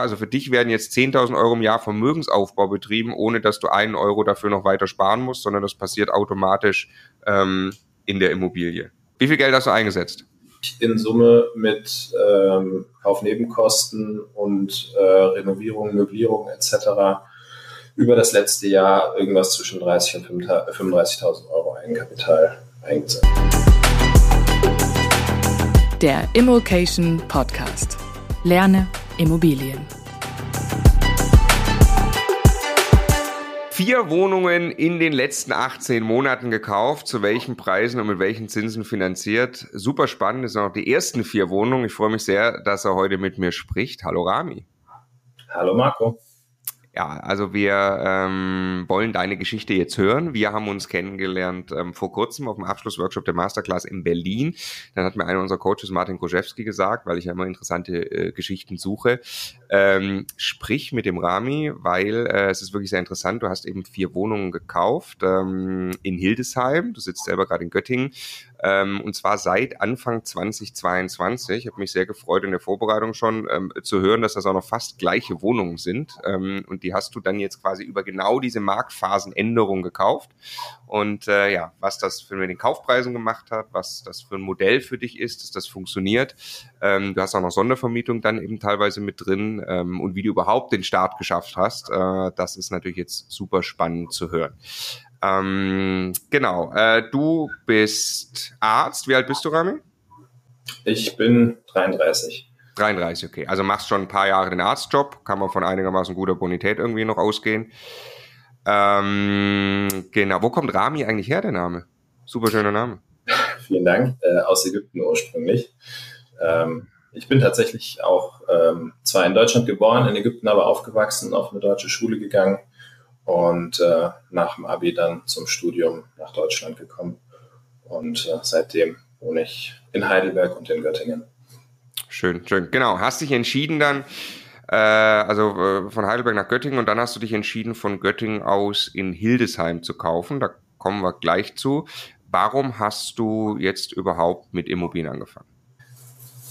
Also für dich werden jetzt 10.000 Euro im Jahr Vermögensaufbau betrieben, ohne dass du einen Euro dafür noch weiter sparen musst, sondern das passiert automatisch ähm, in der Immobilie. Wie viel Geld hast du eingesetzt? In Summe mit ähm, Kaufnebenkosten und äh, Renovierung, Möblierung etc. über das letzte Jahr irgendwas zwischen 30 und 35.000 Euro Eigenkapital eingesetzt. Der Immokation Podcast. Lerne Immobilien. Vier Wohnungen in den letzten 18 Monaten gekauft, zu welchen Preisen und mit welchen Zinsen finanziert. Super spannend, das sind auch die ersten vier Wohnungen. Ich freue mich sehr, dass er heute mit mir spricht. Hallo Rami. Hallo Marco. Ja, also wir ähm, wollen deine Geschichte jetzt hören. Wir haben uns kennengelernt ähm, vor kurzem auf dem Abschlussworkshop der Masterclass in Berlin. Dann hat mir einer unserer Coaches, Martin Koschewski, gesagt, weil ich ja immer interessante äh, Geschichten suche, ähm, sprich mit dem Rami, weil äh, es ist wirklich sehr interessant. Du hast eben vier Wohnungen gekauft ähm, in Hildesheim. Du sitzt selber gerade in Göttingen ähm, und zwar seit Anfang 2022. Ich habe mich sehr gefreut in der Vorbereitung schon ähm, zu hören, dass das auch noch fast gleiche Wohnungen sind. Ähm, und die hast du dann jetzt quasi über genau diese Marktphasenänderung gekauft. Und äh, ja, was das für den Kaufpreisen gemacht hat, was das für ein Modell für dich ist, dass das funktioniert. Ähm, du hast auch noch Sondervermietung dann eben teilweise mit drin ähm, und wie du überhaupt den Start geschafft hast, äh, das ist natürlich jetzt super spannend zu hören. Ähm, genau. Äh, du bist Arzt. Wie alt bist du, Rami? Ich bin 33. 33, okay. Also machst schon ein paar Jahre den Arztjob, kann man von einigermaßen guter Bonität irgendwie noch ausgehen. Ähm, genau. Wo kommt Rami eigentlich her, der Name? Super schöner Name. Vielen Dank. Äh, aus Ägypten ursprünglich. Ähm, ich bin tatsächlich auch ähm, zwar in Deutschland geboren, in Ägypten aber aufgewachsen, auf eine deutsche Schule gegangen und äh, nach dem Abi dann zum Studium nach Deutschland gekommen. Und äh, seitdem wohne ich in Heidelberg und in Göttingen. Schön, schön. Genau. Hast dich entschieden dann, äh, also äh, von Heidelberg nach Göttingen und dann hast du dich entschieden, von Göttingen aus in Hildesheim zu kaufen. Da kommen wir gleich zu. Warum hast du jetzt überhaupt mit Immobilien angefangen?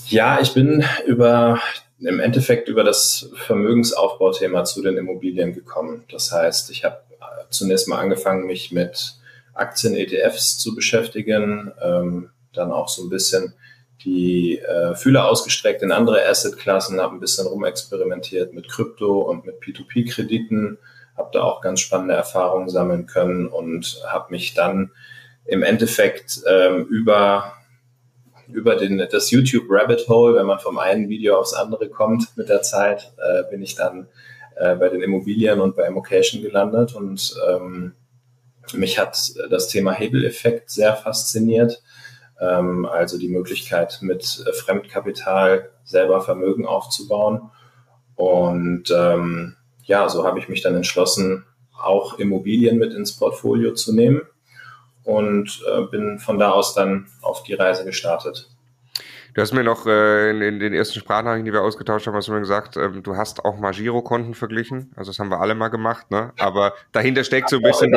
Ja, ich bin über im Endeffekt über das Vermögensaufbauthema zu den Immobilien gekommen. Das heißt, ich habe zunächst mal angefangen, mich mit Aktien-ETFs zu beschäftigen, ähm, dann auch so ein bisschen die äh, Fühler ausgestreckt in andere Assetklassen, habe ein bisschen rumexperimentiert mit Krypto und mit P2P-Krediten, habe da auch ganz spannende Erfahrungen sammeln können und habe mich dann im Endeffekt ähm, über über den, das YouTube Rabbit Hole, wenn man vom einen Video aufs andere kommt mit der Zeit, äh, bin ich dann äh, bei den Immobilien und bei Immocation gelandet und ähm, mich hat das Thema Hebeleffekt sehr fasziniert. Ähm, also die Möglichkeit, mit Fremdkapital selber Vermögen aufzubauen. Und ähm, ja, so habe ich mich dann entschlossen, auch Immobilien mit ins Portfolio zu nehmen und äh, bin von da aus dann auf die Reise gestartet. Du hast mir noch äh, in, in, den ersten Sprachnachrichten, die wir ausgetauscht haben, hast du mir gesagt, ähm, du hast auch mal Girokonten verglichen. Also das haben wir alle mal gemacht, ne? Aber dahinter steckt so ein bisschen.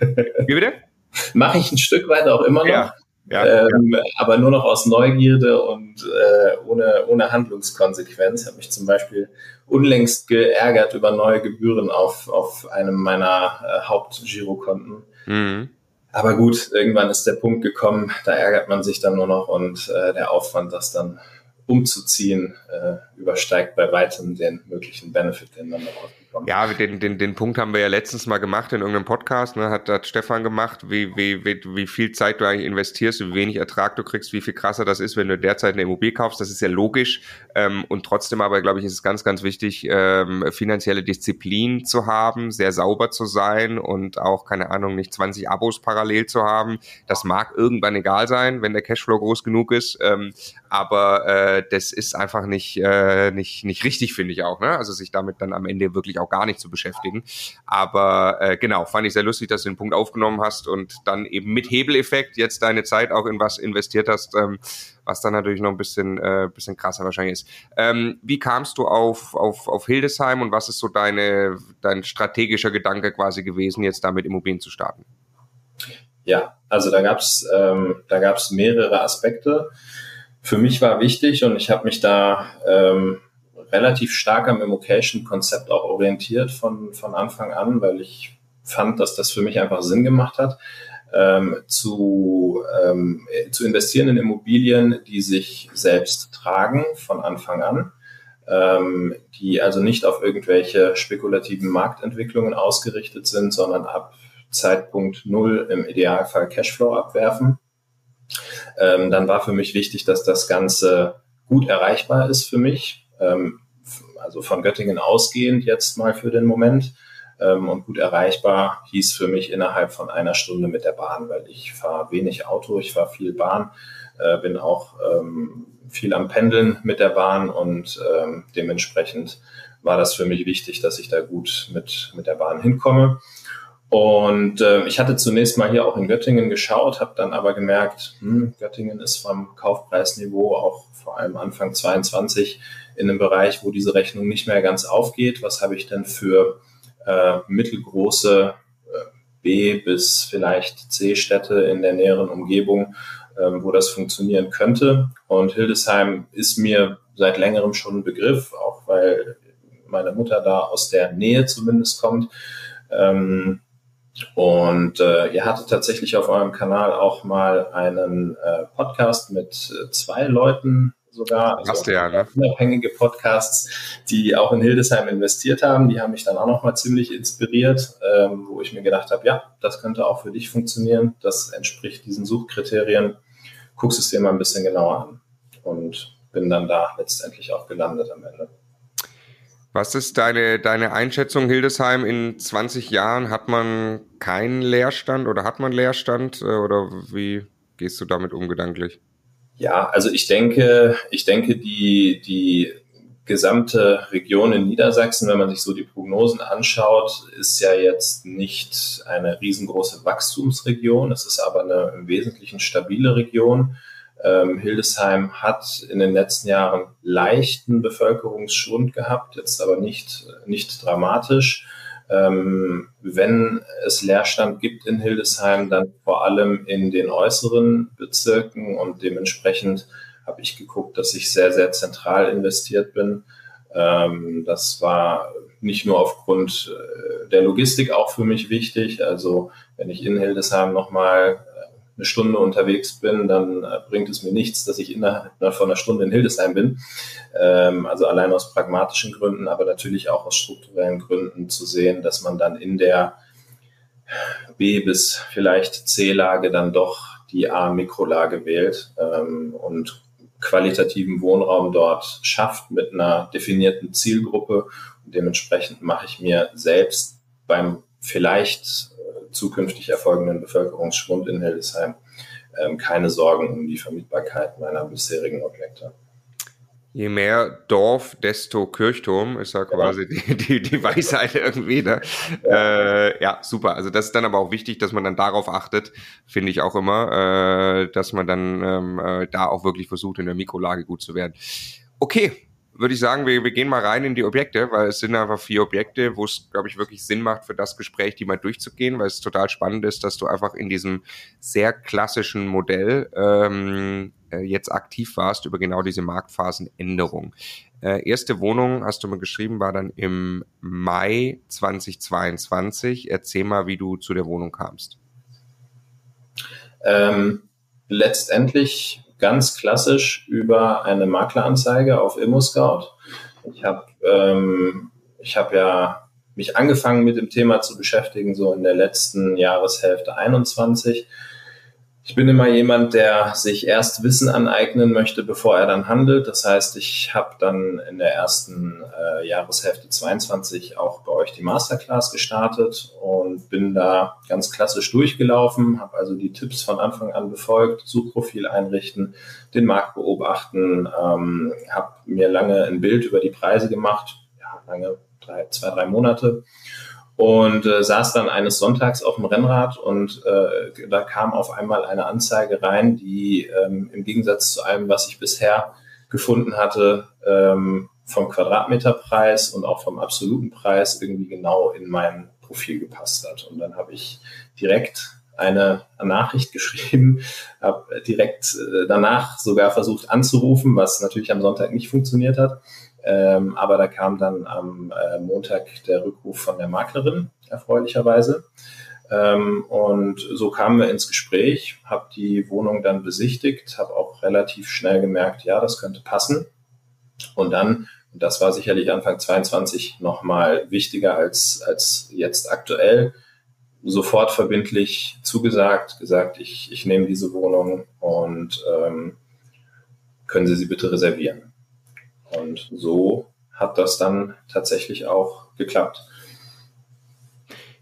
Wie bitte? Mache ich ein Stück weit auch immer noch. Ja. Ja, ähm, ja. Aber nur noch aus Neugierde und äh, ohne, ohne Handlungskonsequenz. Ich habe mich zum Beispiel unlängst geärgert über neue Gebühren auf, auf einem meiner äh, Hauptgirokonten. Mhm. Aber gut, irgendwann ist der Punkt gekommen, da ärgert man sich dann nur noch und äh, der Aufwand, das dann umzuziehen, äh, übersteigt bei weitem den möglichen Benefit, den man daraus. Ja, den, den, den Punkt haben wir ja letztens mal gemacht in irgendeinem Podcast, ne, hat, hat Stefan gemacht, wie, wie, wie, wie viel Zeit du eigentlich investierst, wie wenig Ertrag du kriegst, wie viel krasser das ist, wenn du derzeit eine Immobilie kaufst. Das ist ja logisch. Ähm, und trotzdem aber, glaube ich, ist es ganz, ganz wichtig, ähm, finanzielle Disziplin zu haben, sehr sauber zu sein und auch, keine Ahnung, nicht 20 Abos parallel zu haben. Das mag irgendwann egal sein, wenn der Cashflow groß genug ist. Ähm, aber äh, das ist einfach nicht, äh, nicht, nicht richtig, finde ich auch. Ne? Also sich damit dann am Ende wirklich auch auch gar nicht zu beschäftigen. Aber äh, genau, fand ich sehr lustig, dass du den Punkt aufgenommen hast und dann eben mit Hebeleffekt jetzt deine Zeit auch in was investiert hast, ähm, was dann natürlich noch ein bisschen, äh, bisschen krasser wahrscheinlich ist. Ähm, wie kamst du auf, auf, auf Hildesheim und was ist so deine, dein strategischer Gedanke quasi gewesen, jetzt damit Immobilien zu starten? Ja, also da gab's ähm, mehrere Aspekte. Für mich war wichtig und ich habe mich da ähm, relativ stark am Immocation-Konzept auch orientiert von, von Anfang an, weil ich fand, dass das für mich einfach Sinn gemacht hat, ähm, zu, ähm, zu investieren in Immobilien, die sich selbst tragen von Anfang an, ähm, die also nicht auf irgendwelche spekulativen Marktentwicklungen ausgerichtet sind, sondern ab Zeitpunkt Null im Idealfall Cashflow abwerfen. Ähm, dann war für mich wichtig, dass das Ganze gut erreichbar ist für mich. Ähm, also von Göttingen ausgehend jetzt mal für den Moment. Ähm, und gut erreichbar hieß für mich innerhalb von einer Stunde mit der Bahn, weil ich fahre wenig Auto, ich fahre viel Bahn, äh, bin auch ähm, viel am Pendeln mit der Bahn und ähm, dementsprechend war das für mich wichtig, dass ich da gut mit, mit der Bahn hinkomme. Und äh, ich hatte zunächst mal hier auch in Göttingen geschaut, habe dann aber gemerkt, hm, Göttingen ist vom Kaufpreisniveau auch vor allem Anfang 22 in einem Bereich, wo diese Rechnung nicht mehr ganz aufgeht. Was habe ich denn für äh, mittelgroße äh, B- bis vielleicht C-Städte in der näheren Umgebung, äh, wo das funktionieren könnte? Und Hildesheim ist mir seit längerem schon ein Begriff, auch weil meine Mutter da aus der Nähe zumindest kommt. Ähm, und äh, ihr hattet tatsächlich auf eurem Kanal auch mal einen äh, Podcast mit äh, zwei Leuten sogar, also ja, ne? unabhängige Podcasts, die auch in Hildesheim investiert haben. Die haben mich dann auch nochmal ziemlich inspiriert, ähm, wo ich mir gedacht habe, ja, das könnte auch für dich funktionieren. Das entspricht diesen Suchkriterien. Guckst es dir mal ein bisschen genauer an. Und bin dann da letztendlich auch gelandet am Ende. Was ist deine, deine Einschätzung, Hildesheim? In 20 Jahren hat man keinen Leerstand oder hat man Leerstand? Äh, oder wie gehst du damit um gedanklich? Ja, also ich denke, ich denke, die, die gesamte Region in Niedersachsen, wenn man sich so die Prognosen anschaut, ist ja jetzt nicht eine riesengroße Wachstumsregion. Es ist aber eine im Wesentlichen stabile Region. Ähm, Hildesheim hat in den letzten Jahren leichten Bevölkerungsschwund gehabt, jetzt aber nicht, nicht dramatisch. Ähm, wenn es Leerstand gibt in Hildesheim, dann vor allem in den äußeren Bezirken und dementsprechend habe ich geguckt, dass ich sehr, sehr zentral investiert bin. Ähm, das war nicht nur aufgrund äh, der Logistik auch für mich wichtig. Also wenn ich in Hildesheim nochmal eine Stunde unterwegs bin, dann äh, bringt es mir nichts, dass ich innerhalb von einer Stunde in Hildesheim bin. Ähm, also allein aus pragmatischen Gründen, aber natürlich auch aus strukturellen Gründen zu sehen, dass man dann in der B- bis vielleicht C-Lage dann doch die A-Mikrolage wählt ähm, und qualitativen Wohnraum dort schafft mit einer definierten Zielgruppe. Und dementsprechend mache ich mir selbst beim vielleicht zukünftig erfolgenden Bevölkerungsschwund in Hildesheim ähm, keine Sorgen um die Vermietbarkeit meiner bisherigen Objekte. Je mehr Dorf, desto Kirchturm, ist ja quasi die, die, die Weisheit irgendwie. Ne? Ja. Äh, ja, super. Also das ist dann aber auch wichtig, dass man dann darauf achtet, finde ich auch immer, äh, dass man dann ähm, äh, da auch wirklich versucht, in der Mikrolage gut zu werden. Okay, würde ich sagen, wir, wir gehen mal rein in die Objekte, weil es sind einfach vier Objekte, wo es, glaube ich, wirklich Sinn macht, für das Gespräch die mal durchzugehen, weil es total spannend ist, dass du einfach in diesem sehr klassischen Modell ähm, äh, jetzt aktiv warst über genau diese Marktphasenänderung. Äh, erste Wohnung, hast du mal geschrieben, war dann im Mai 2022. Erzähl mal, wie du zu der Wohnung kamst. Ähm, letztendlich ganz klassisch über eine Makleranzeige auf ImmoScout. Ich habe ähm, ich hab ja mich angefangen mit dem Thema zu beschäftigen, so in der letzten Jahreshälfte 21 ich bin immer jemand, der sich erst Wissen aneignen möchte, bevor er dann handelt. Das heißt, ich habe dann in der ersten äh, Jahreshälfte 22 auch bei euch die Masterclass gestartet und bin da ganz klassisch durchgelaufen, habe also die Tipps von Anfang an befolgt, Suchprofil einrichten, den Markt beobachten, ähm, habe mir lange ein Bild über die Preise gemacht, ja, lange, drei, zwei, drei Monate und äh, saß dann eines Sonntags auf dem Rennrad und äh, da kam auf einmal eine Anzeige rein, die ähm, im Gegensatz zu allem, was ich bisher gefunden hatte, ähm, vom Quadratmeterpreis und auch vom absoluten Preis irgendwie genau in mein Profil gepasst hat. Und dann habe ich direkt eine Nachricht geschrieben, habe direkt äh, danach sogar versucht anzurufen, was natürlich am Sonntag nicht funktioniert hat Ähm, aber da kam dann am äh, Montag der Rückruf von der Maklerin, erfreulicherweise. Ähm, und so kamen wir ins Gespräch, habe die Wohnung dann besichtigt, habe auch relativ schnell gemerkt, ja, das könnte passen. Und dann, und das war sicherlich Anfang 22 nochmal wichtiger als, als jetzt aktuell, sofort verbindlich zugesagt, gesagt, ich, ich nehme diese Wohnung und ähm, können Sie sie bitte reservieren. Und so hat das dann tatsächlich auch geklappt.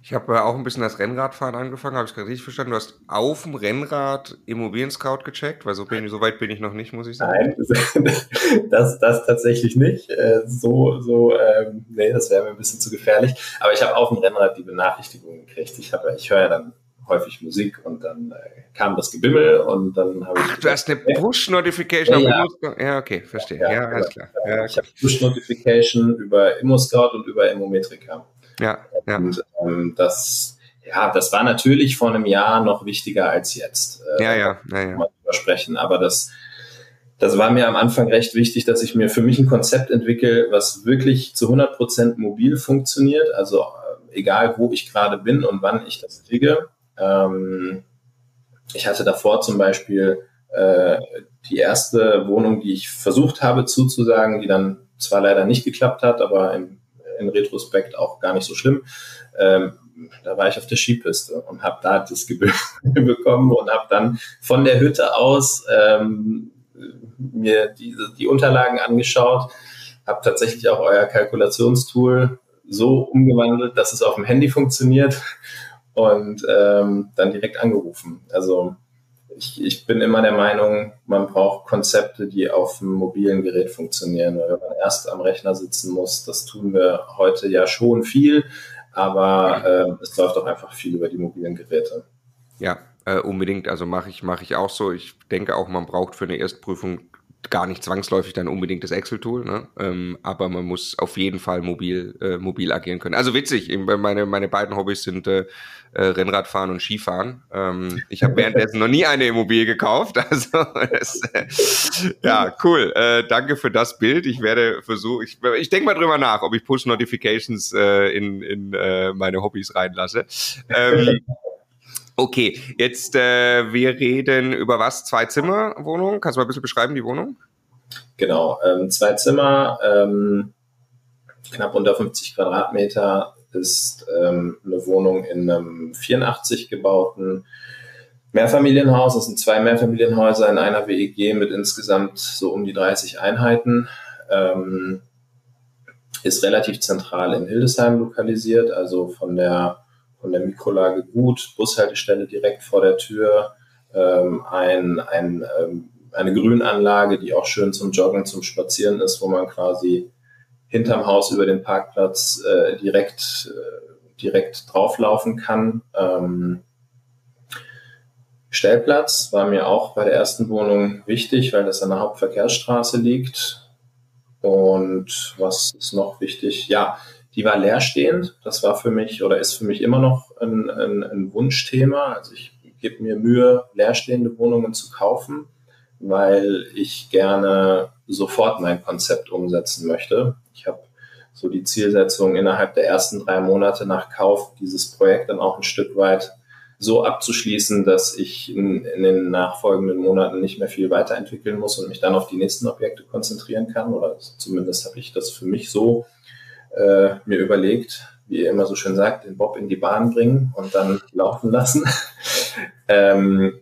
Ich habe auch ein bisschen das Rennradfahren angefangen, habe ich gerade richtig verstanden. Du hast auf dem Rennrad Immobilien-Scout gecheckt, weil so, bin, so weit bin ich noch nicht, muss ich sagen. Nein, das, das tatsächlich nicht. Äh, so, so, ähm, nee, das wäre mir ein bisschen zu gefährlich. Aber ich habe auf dem Rennrad die Benachrichtigung gekriegt. Ich, hab, ich höre ja dann häufig Musik und dann äh, kam das Gebimmel und dann habe ich. Ach, du hast eine Push-Notification ja, ja. ja, okay, verstehe. Ja, ja alles klar. Ja, ich habe Push-Notification über Immo-Scout und über Immometrika. Ja, ja. Und ähm, das, ja, das war natürlich vor einem Jahr noch wichtiger als jetzt. Äh, ja, ja, ja, ja. Sprechen. Aber das, das war mir am Anfang recht wichtig, dass ich mir für mich ein Konzept entwickle, was wirklich zu 100 Prozent mobil funktioniert. Also äh, egal, wo ich gerade bin und wann ich das kriege. Ähm, ich hatte davor zum Beispiel äh, die erste Wohnung, die ich versucht habe zuzusagen, die dann zwar leider nicht geklappt hat, aber im in Retrospekt auch gar nicht so schlimm. Ähm, da war ich auf der Skipiste und habe da das Gebirge bekommen und habe dann von der Hütte aus ähm, mir diese, die Unterlagen angeschaut, habe tatsächlich auch euer Kalkulationstool so umgewandelt, dass es auf dem Handy funktioniert und ähm, dann direkt angerufen. Also ich, ich bin immer der Meinung, man braucht Konzepte, die auf einem mobilen Gerät funktionieren. Weil wenn man erst am Rechner sitzen muss, das tun wir heute ja schon viel, aber äh, es läuft auch einfach viel über die mobilen Geräte. Ja, äh, unbedingt. Also mache ich, mache ich auch so. Ich denke auch, man braucht für eine Erstprüfung gar nicht zwangsläufig dann unbedingt das Excel-Tool, ne? ähm, aber man muss auf jeden Fall mobil, äh, mobil agieren können. Also witzig, meine, meine beiden Hobbys sind äh, äh, Rennradfahren und Skifahren. Ähm, ich habe währenddessen noch nie eine Immobilie gekauft. Also das, äh, ja, cool. Äh, danke für das Bild. Ich werde versuchen, ich, ich denke mal drüber nach, ob ich Push-Notifications äh, in, in äh, meine Hobbys reinlasse. Ähm, Okay, jetzt äh, wir reden über was? Zwei Zimmer Wohnung. Kannst du mal ein bisschen beschreiben die Wohnung? Genau, ähm, zwei Zimmer, ähm, knapp unter 50 Quadratmeter ist ähm, eine Wohnung in einem 84 gebauten Mehrfamilienhaus. Es sind zwei Mehrfamilienhäuser in einer WEG mit insgesamt so um die 30 Einheiten. Ähm, ist relativ zentral in Hildesheim lokalisiert, also von der von der Mikrolage gut, Bushaltestelle direkt vor der Tür, ähm, ein, ein, ähm, eine Grünanlage, die auch schön zum Joggen, zum Spazieren ist, wo man quasi hinterm Haus über den Parkplatz äh, direkt, äh, direkt drauflaufen kann. Ähm, Stellplatz war mir auch bei der ersten Wohnung wichtig, weil das an der Hauptverkehrsstraße liegt. Und was ist noch wichtig? Ja, die war leerstehend. Das war für mich oder ist für mich immer noch ein, ein, ein Wunschthema. Also ich gebe mir Mühe, leerstehende Wohnungen zu kaufen, weil ich gerne sofort mein Konzept umsetzen möchte. Ich habe so die Zielsetzung, innerhalb der ersten drei Monate nach Kauf dieses Projekt dann auch ein Stück weit so abzuschließen, dass ich in, in, den nachfolgenden Monaten nicht mehr viel weiterentwickeln muss und mich dann auf die nächsten Objekte konzentrieren kann. Oder zumindest habe ich das für mich so äh, mir überlegt, wie ihr immer so schön sagt, den Bob in die Bahn bringen und dann laufen lassen. ähm,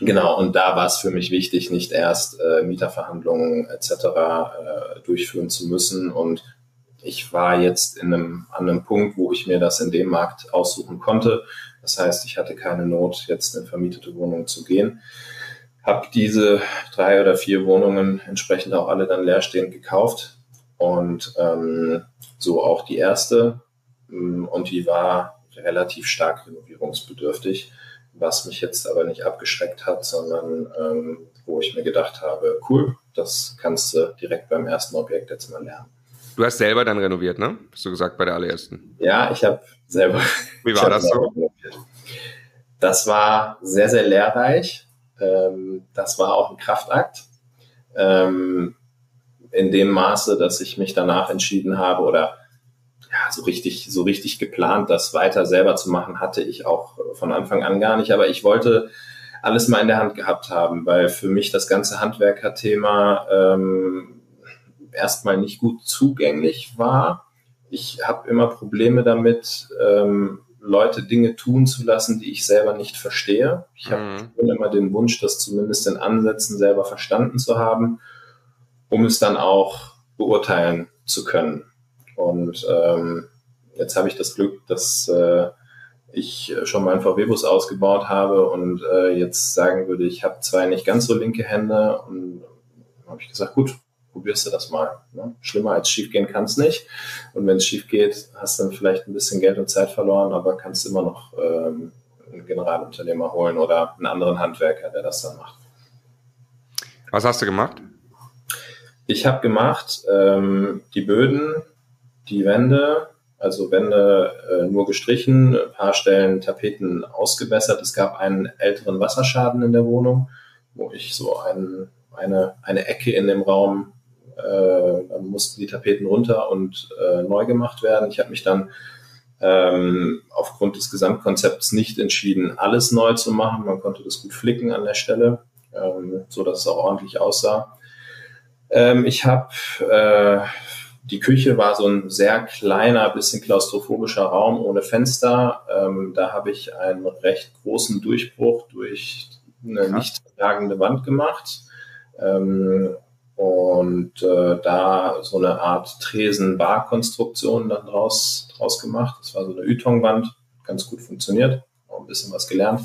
genau, und da war es für mich wichtig, nicht erst äh, Mieterverhandlungen etc. Äh, durchführen zu müssen. Und ich war jetzt in einem, an einem Punkt, wo ich mir das in dem Markt aussuchen konnte. Das heißt, ich hatte keine Not, jetzt in vermietete Wohnungen zu gehen. Habe diese drei oder vier Wohnungen entsprechend auch alle dann leerstehend gekauft und ähm, so auch die erste. Mm, und die war relativ stark renovierungsbedürftig, was mich jetzt aber nicht abgeschreckt hat, sondern ähm, wo ich mir gedacht habe, cool, das kannst du direkt beim ersten Objekt jetzt mal lernen. Du hast selber dann renoviert, ne? Hast du gesagt bei der allerersten? Ja, ich habe selber. Wie war das so? Renoviert. Das war sehr, sehr lehrreich. Ähm, das war auch ein Kraftakt. In dem Maße, dass ich mich danach entschieden habe oder ja, so richtig, so richtig geplant, das weiter selber zu machen, hatte ich auch von Anfang an gar nicht. Aber ich wollte alles mal in der Hand gehabt haben, weil für mich das ganze Handwerkerthema ähm, erstmal nicht gut zugänglich war. Ich habe immer Probleme damit, ähm, Leute Dinge tun zu lassen, die ich selber nicht verstehe. Ich habe mhm. immer den Wunsch, das zumindest in Ansätzen selber verstanden zu haben, um es dann auch beurteilen zu können. Und ähm, jetzt habe ich das Glück, dass äh, ich schon meinen VW-Bus ausgebaut habe und äh, jetzt sagen würde, ich habe zwei nicht ganz so linke Hände und habe ich gesagt, gut, probierst du das mal. Ne? Schlimmer als schief gehen kann es nicht. Und wenn es schief geht, hast du dann vielleicht ein bisschen Geld und Zeit verloren, aber kannst immer noch ähm, einen Generalunternehmer holen oder einen anderen Handwerker, der das dann macht. Was hast du gemacht? Ich habe gemacht ähm, die Böden, die Wände, also Wände äh, nur gestrichen, ein paar Stellen Tapeten ausgebessert. Es gab einen älteren Wasserschaden in der Wohnung, wo ich so ein, eine, eine Ecke in dem Raum, äh, dann mussten die Tapeten runter und äh, neu gemacht werden. Ich habe mich dann ähm, aufgrund des Gesamtkonzepts nicht entschieden, alles neu zu machen. Man konnte das gut flicken an der Stelle, ähm, so dass es auch ordentlich aussah. Ähm, ich habe äh, die Küche war so ein sehr kleiner, bisschen klaustrophobischer Raum ohne Fenster. Ähm, da habe ich einen recht großen Durchbruch durch eine nicht tragende Wand gemacht. Ähm, und äh, da so eine Art Tresen-Bar-Konstruktion dann draus, draus gemacht. Das war so eine Ytong-Wand, ganz gut funktioniert, auch ein bisschen was gelernt.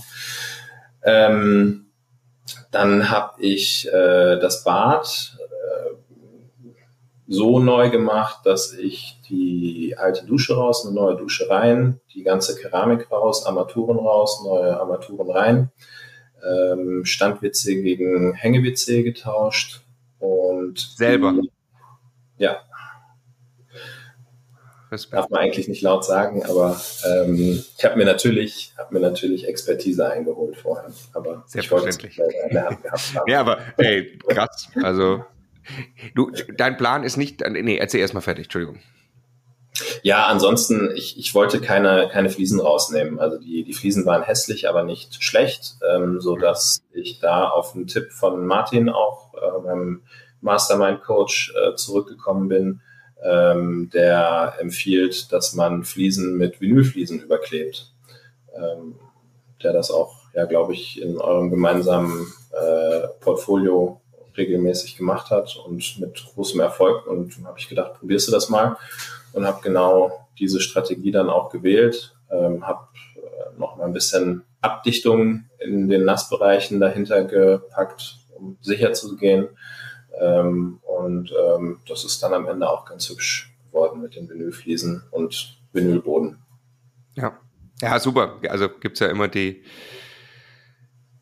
Ähm, dann habe ich äh, das Bad so neu gemacht, dass ich die alte Dusche raus, eine neue Dusche rein, die ganze Keramik raus, Armaturen raus, neue Armaturen rein, ähm, Stand-WC gegen Hänge-WC getauscht und selber. Die, ja. Respekt. Darf man eigentlich nicht laut sagen, aber ähm, ich habe mir natürlich, habe mir natürlich Expertise eingeholt vorher. Aber Selbstverständlich. ja, aber ey, krass. Also Du, dein Plan ist nicht, nee, erzähl erstmal fertig, Entschuldigung. Ja, ansonsten, ich, ich wollte keine, keine Fliesen rausnehmen. Also die, die Fliesen waren hässlich, aber nicht schlecht, ähm, so ich da auf einen Tipp von Martin auch, äh, meinem Mastermind-Coach, äh, zurückgekommen bin, ähm, der empfiehlt, dass man Fliesen mit Vinylfliesen überklebt. Ähm, der das auch, ja, glaube ich, in eurem gemeinsamen äh, Portfolio regelmäßig gemacht hat und mit großem Erfolg. Und habe ich gedacht, probierst du das mal und habe genau diese Strategie dann auch gewählt. Ähm, habe äh, noch mal ein bisschen Abdichtung in den Nassbereichen dahinter gepackt, um sicher zu gehen. Ähm, und ähm, das ist dann am Ende auch ganz hübsch geworden mit den Vinylfliesen und Vinylboden. Ja, ja, super. Also gibt es ja immer die,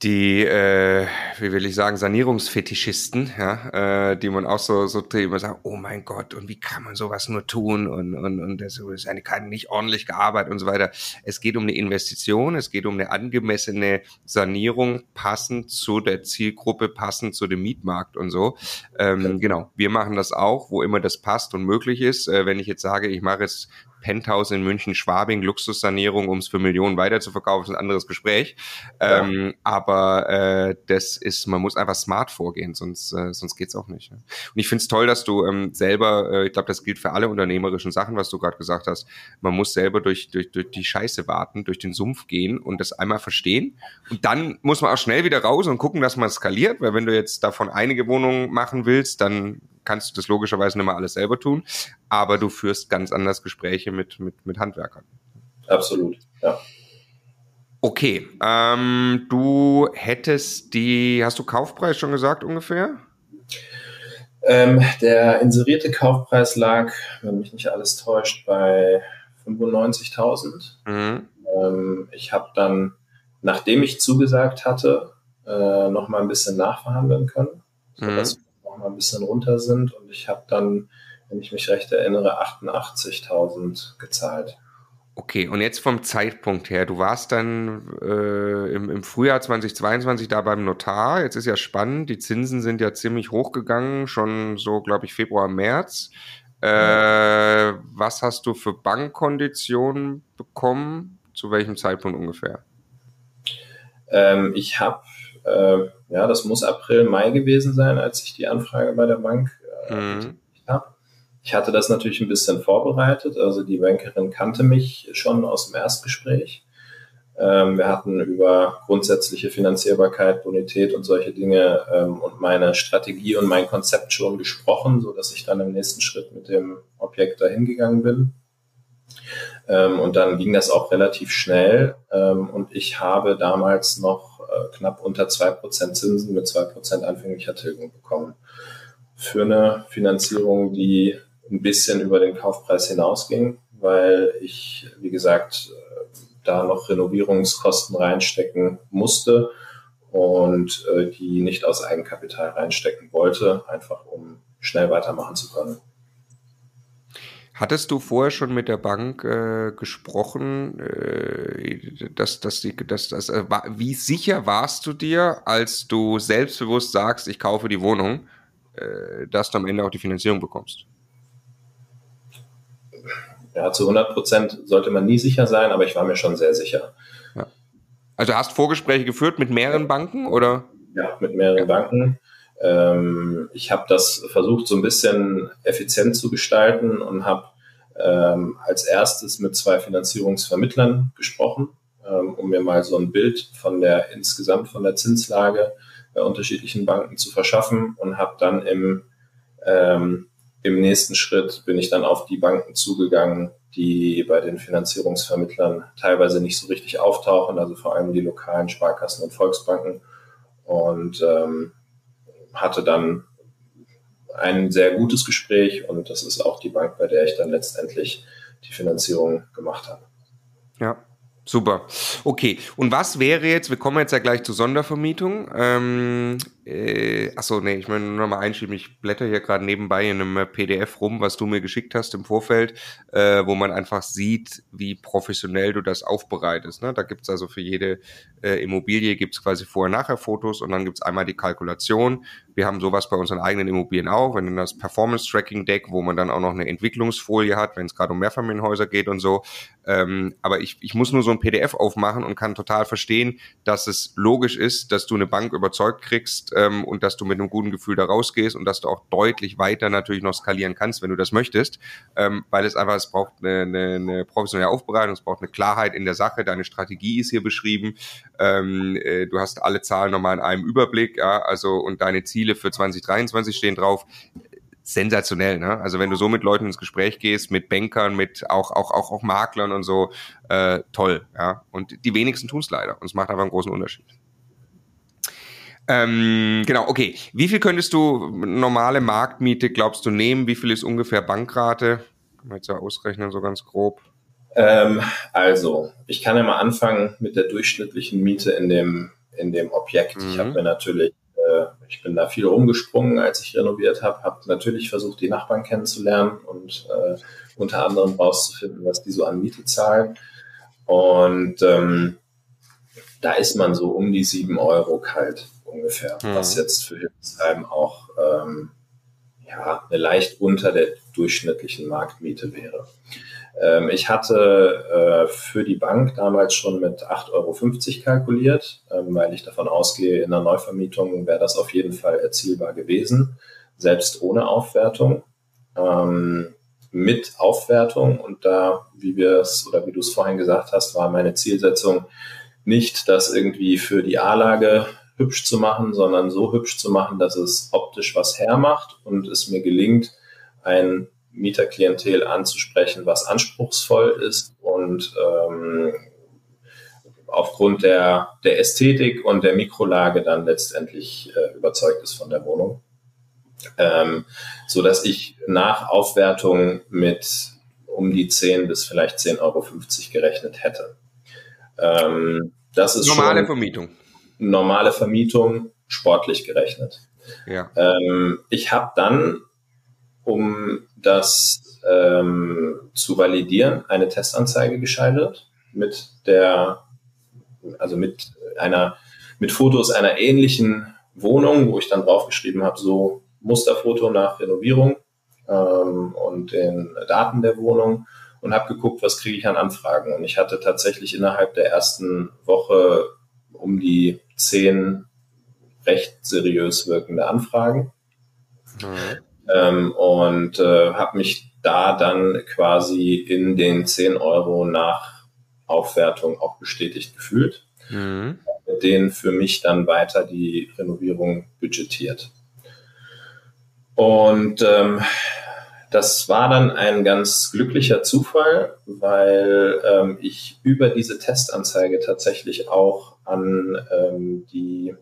die, äh, wie will ich sagen, Sanierungsfetischisten, ja, äh, die man auch so, so immer sagt, oh mein Gott, und wie kann man sowas nur tun und, und, und das ist eine keine nicht ordentlich gearbeitet und so weiter. Es geht um eine Investition, es geht um eine angemessene Sanierung, passend zu der Zielgruppe, passend zu dem Mietmarkt und so. Ähm, genau, wir machen das auch, wo immer das passt und möglich ist. Äh, wenn ich jetzt sage, ich mache jetzt Penthouse in München, Schwabing, Luxussanierung, um es für Millionen weiterzuverkaufen, ist ein anderes Gespräch. Ja. Ähm, aber äh, das ist, man muss einfach smart vorgehen, sonst, äh, sonst geht's auch nicht. Ne? Und ich finde es toll, dass du ähm, selber, äh, ich glaube, das gilt für alle unternehmerischen Sachen, was du gerade gesagt hast, man muss selber durch, durch, durch die Scheiße warten, durch den Sumpf gehen und das einmal verstehen. Und dann muss man auch schnell wieder raus und gucken, dass man skaliert, weil wenn du jetzt davon einige Wohnungen machen willst, dann kannst du das logischerweise nicht mal alles selber tun, aber du führst ganz anders Gespräche mit, mit, mit Handwerkern. Absolut, ja. Okay, ähm, du hättest die, hast du Kaufpreis schon gesagt ungefähr? Ähm, der inserierte Kaufpreis lag, wenn mich nicht alles täuscht, bei 95.000. Mhm. Ähm, ich habe dann, nachdem ich zugesagt hatte, äh, noch mal ein bisschen nachverhandeln können, sodass mhm mal ein bisschen runter sind. Und ich habe dann, wenn ich mich recht erinnere, 88.000 gezahlt. Okay, und jetzt vom Zeitpunkt her, du warst dann äh, im, im Frühjahr 2022 da beim Notar. Jetzt ist ja spannend, die Zinsen sind ja ziemlich hochgegangen, schon so, glaube ich, Februar, März. Äh, was hast du für Bankkonditionen bekommen? Zu welchem Zeitpunkt ungefähr? Ähm, ich habe, äh, ja, das muss April, Mai gewesen sein, als ich die Anfrage bei der Bank äh, mhm. habe. Ich hatte das natürlich ein bisschen vorbereitet. Also die Bankerin kannte mich schon aus dem Erstgespräch. Ähm, wir hatten über grundsätzliche Finanzierbarkeit, Bonität und solche Dinge ähm, und meine Strategie und mein Konzept schon gesprochen, so dass ich dann im nächsten Schritt mit dem Objekt dahin gegangen bin. Ähm, und dann ging das auch relativ schnell. Ähm, und ich habe damals noch äh, knapp unter zwei Prozent Zinsen mit zwei Prozent anfänglicher Tilgung bekommen. Für eine Finanzierung, die ein bisschen über den Kaufpreis hinausging, weil ich, wie gesagt, da noch Renovierungskosten reinstecken musste und äh, die nicht aus Eigenkapital reinstecken wollte, einfach um schnell weitermachen zu können. Hattest du vorher schon mit der Bank äh, gesprochen, äh, dass, dass die, dass, dass, äh, wie sicher warst du dir, als du selbstbewusst sagst, ich kaufe die Wohnung, äh, dass du am Ende auch die Finanzierung bekommst? Ja, zu 100 Prozent sollte man nie sicher sein, aber ich war mir schon sehr sicher. Ja. Also hast Vorgespräche geführt mit mehreren Banken oder? Ja, mit mehreren ja. Banken. Ähm, ich habe das versucht, so ein bisschen effizient zu gestalten und habe ähm, als erstes mit zwei Finanzierungsvermittlern gesprochen, ähm, um mir mal so ein Bild von der insgesamt von der Zinslage bei unterschiedlichen Banken zu verschaffen und habe dann im ähm, im nächsten Schritt bin ich dann auf die Banken zugegangen, die bei den Finanzierungsvermittlern teilweise nicht so richtig auftauchen, also vor allem die lokalen Sparkassen und Volksbanken. Und ähm, hatte dann ein sehr gutes Gespräch und das ist auch die Bank, bei der ich dann letztendlich die Finanzierung gemacht habe. Ja, Super. Okay. Und was wäre jetzt, wir kommen jetzt ja gleich zur Sondervermietung. Ähm, äh, achso, nee, ich meine nur mal einschieben. Ich blätter hier gerade nebenbei in einem PDF rum, was du mir geschickt hast im Vorfeld, äh, wo man einfach sieht, wie professionell du das aufbereitest. Ne? Da gibt's also für jede äh, Immobilie gibt's quasi Vorher-Nachher-Fotos und dann gibt's einmal die Kalkulation. Wir haben sowas bei unseren eigenen Immobilien auch, wenn dann das Performance-Tracking-Deck, wo man dann auch noch eine Entwicklungsfolie hat, wenn es gerade um Mehrfamilienhäuser geht und so. Ähm, aber ich, ich muss nur so ein PDF aufmachen und kann total verstehen, dass es logisch ist, dass du eine Bank überzeugt kriegst, ähm, und dass du mit einem guten Gefühl da rausgehst und dass du auch deutlich weiter natürlich noch skalieren kannst, wenn du das möchtest, ähm, weil es einfach, es braucht eine, eine, eine professionelle Aufbereitung, es braucht eine Klarheit in der Sache, deine Strategie ist hier beschrieben, ähm, äh, du hast alle Zahlen nochmal in einem Überblick, ja, also und deine Ziele für 2023 stehen drauf sensationell, ne? Also wenn du so mit Leuten ins Gespräch gehst, mit Bankern, mit auch auch auch auch Maklern und so, äh, toll, ja. Und die wenigsten tun es leider und es macht einfach einen großen Unterschied. Ähm, genau, okay. Wie viel könntest du normale Marktmiete, glaubst du, nehmen? Wie viel ist ungefähr Bankrate? Kann man jetzt ja ausrechnen, so ganz grob. Ähm, also, ich kann ja mal anfangen mit der durchschnittlichen Miete in dem, in dem Objekt. Mhm. Ich habe mir natürlich, äh, ich bin da viel rumgesprungen, als ich renoviert habe, habe natürlich versucht, die Nachbarn kennenzulernen und äh, unter anderem rauszufinden, was die so an Miete zahlen. Und ähm, da ist man so um die sieben Euro kalt ungefähr, mhm. was jetzt für Hildesheim auch ähm, ja, eine leicht unter der durchschnittlichen Marktmiete wäre. Ähm, ich hatte äh, für die Bank damals schon mit 8,50 Euro kalkuliert, ähm, weil ich davon ausgehe, in der Neuvermietung wäre das auf jeden Fall erzielbar gewesen, selbst ohne Aufwertung. Ähm, mit Aufwertung und da, wie wir es oder wie du es vorhin gesagt hast, war meine Zielsetzung nicht, das irgendwie für die A-Lage hübsch zu machen, sondern so hübsch zu machen, dass es optisch was hermacht und es mir gelingt, ein Mieterklientel anzusprechen, was anspruchsvoll ist und ähm, aufgrund der, der Ästhetik und der Mikrolage dann letztendlich äh, überzeugt ist von der Wohnung. Ähm, so dass ich nach Aufwertung mit um die 10 bis vielleicht 10,50 Euro gerechnet hätte. Ähm, das ist normale schon, Vermietung normale Vermietung sportlich gerechnet. Ja. Ähm, ich habe dann, um das ähm, zu validieren eine Testanzeige geschaltet mit der, also mit einer, mit Fotos einer ähnlichen Wohnung, wo ich dann draufgeschrieben habe, so Musterfoto nach Renovierung ähm, und den Daten der Wohnung und habe geguckt, was kriege ich an Anfragen. Und ich hatte tatsächlich innerhalb der ersten Woche um die zehn recht seriös wirkende Anfragen. Mhm. Ähm, und äh, habe mich da dann quasi in den 10 Euro nach Aufwertung auch bestätigt gefühlt. Mhm. Mit denen für mich dann weiter die Renovierung budgetiert. Und ähm, das war dann ein ganz glücklicher Zufall, weil ähm, ich über diese Testanzeige tatsächlich auch an ähm, die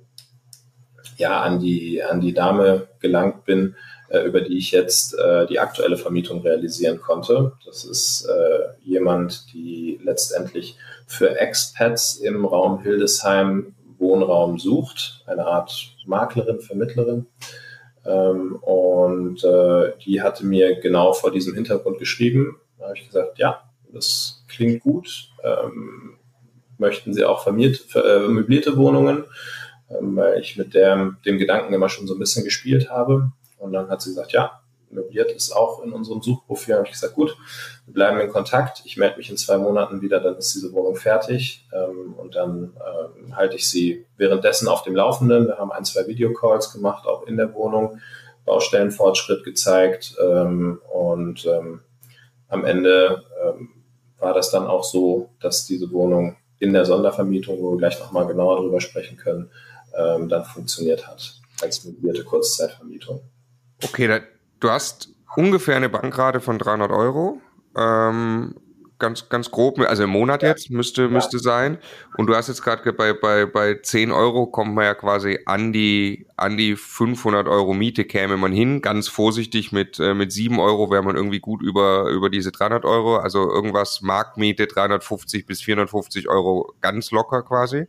ja an die an die Dame gelangt bin, äh, über die ich jetzt äh, die aktuelle Vermietung realisieren konnte. Das ist äh, jemand, die letztendlich für Expats im Raum Hildesheim Wohnraum sucht, eine Art Maklerin, Vermittlerin. Ähm, und äh, die hatte mir genau vor diesem Hintergrund geschrieben. Da habe ich gesagt, ja, das klingt gut. Ähm, möchten Sie auch vermiert, äh, möblierte Wohnungen? Ähm, weil ich mit der, dem Gedanken immer schon so ein bisschen gespielt habe. Und dann hat sie gesagt, ja, möbliert ist auch in unserem Suchprofil. Habe ich gesagt, gut, wir bleiben in Kontakt. Ich melde mich in zwei Monaten wieder, dann ist diese Wohnung fertig. Ähm, und dann ähm, halte ich sie währenddessen auf dem Laufenden. Wir haben ein, zwei Videocalls gemacht, auch in der Wohnung, Baustellenfortschritt gezeigt. Ähm, und ähm, am Ende ähm, war das dann auch so, dass diese Wohnung in der Sondervermietung, wo wir gleich nochmal genauer drüber sprechen können, ähm, dann funktioniert hat als möblierte Kurzzeitvermietung. Okay, du hast ungefähr eine Bankrate von 300 Euro. Ähm, ganz, ganz grob, also im Monat jetzt müsste, müsste sein. Und du hast jetzt gerade bei, bei, bei 10 Euro kommt man ja quasi an die, an die 500 Euro Miete käme man hin. Ganz vorsichtig mit, äh, mit 7 Euro wäre man irgendwie gut über, über diese 300 Euro. Also irgendwas Marktmiete 350 bis 450 Euro ganz locker quasi.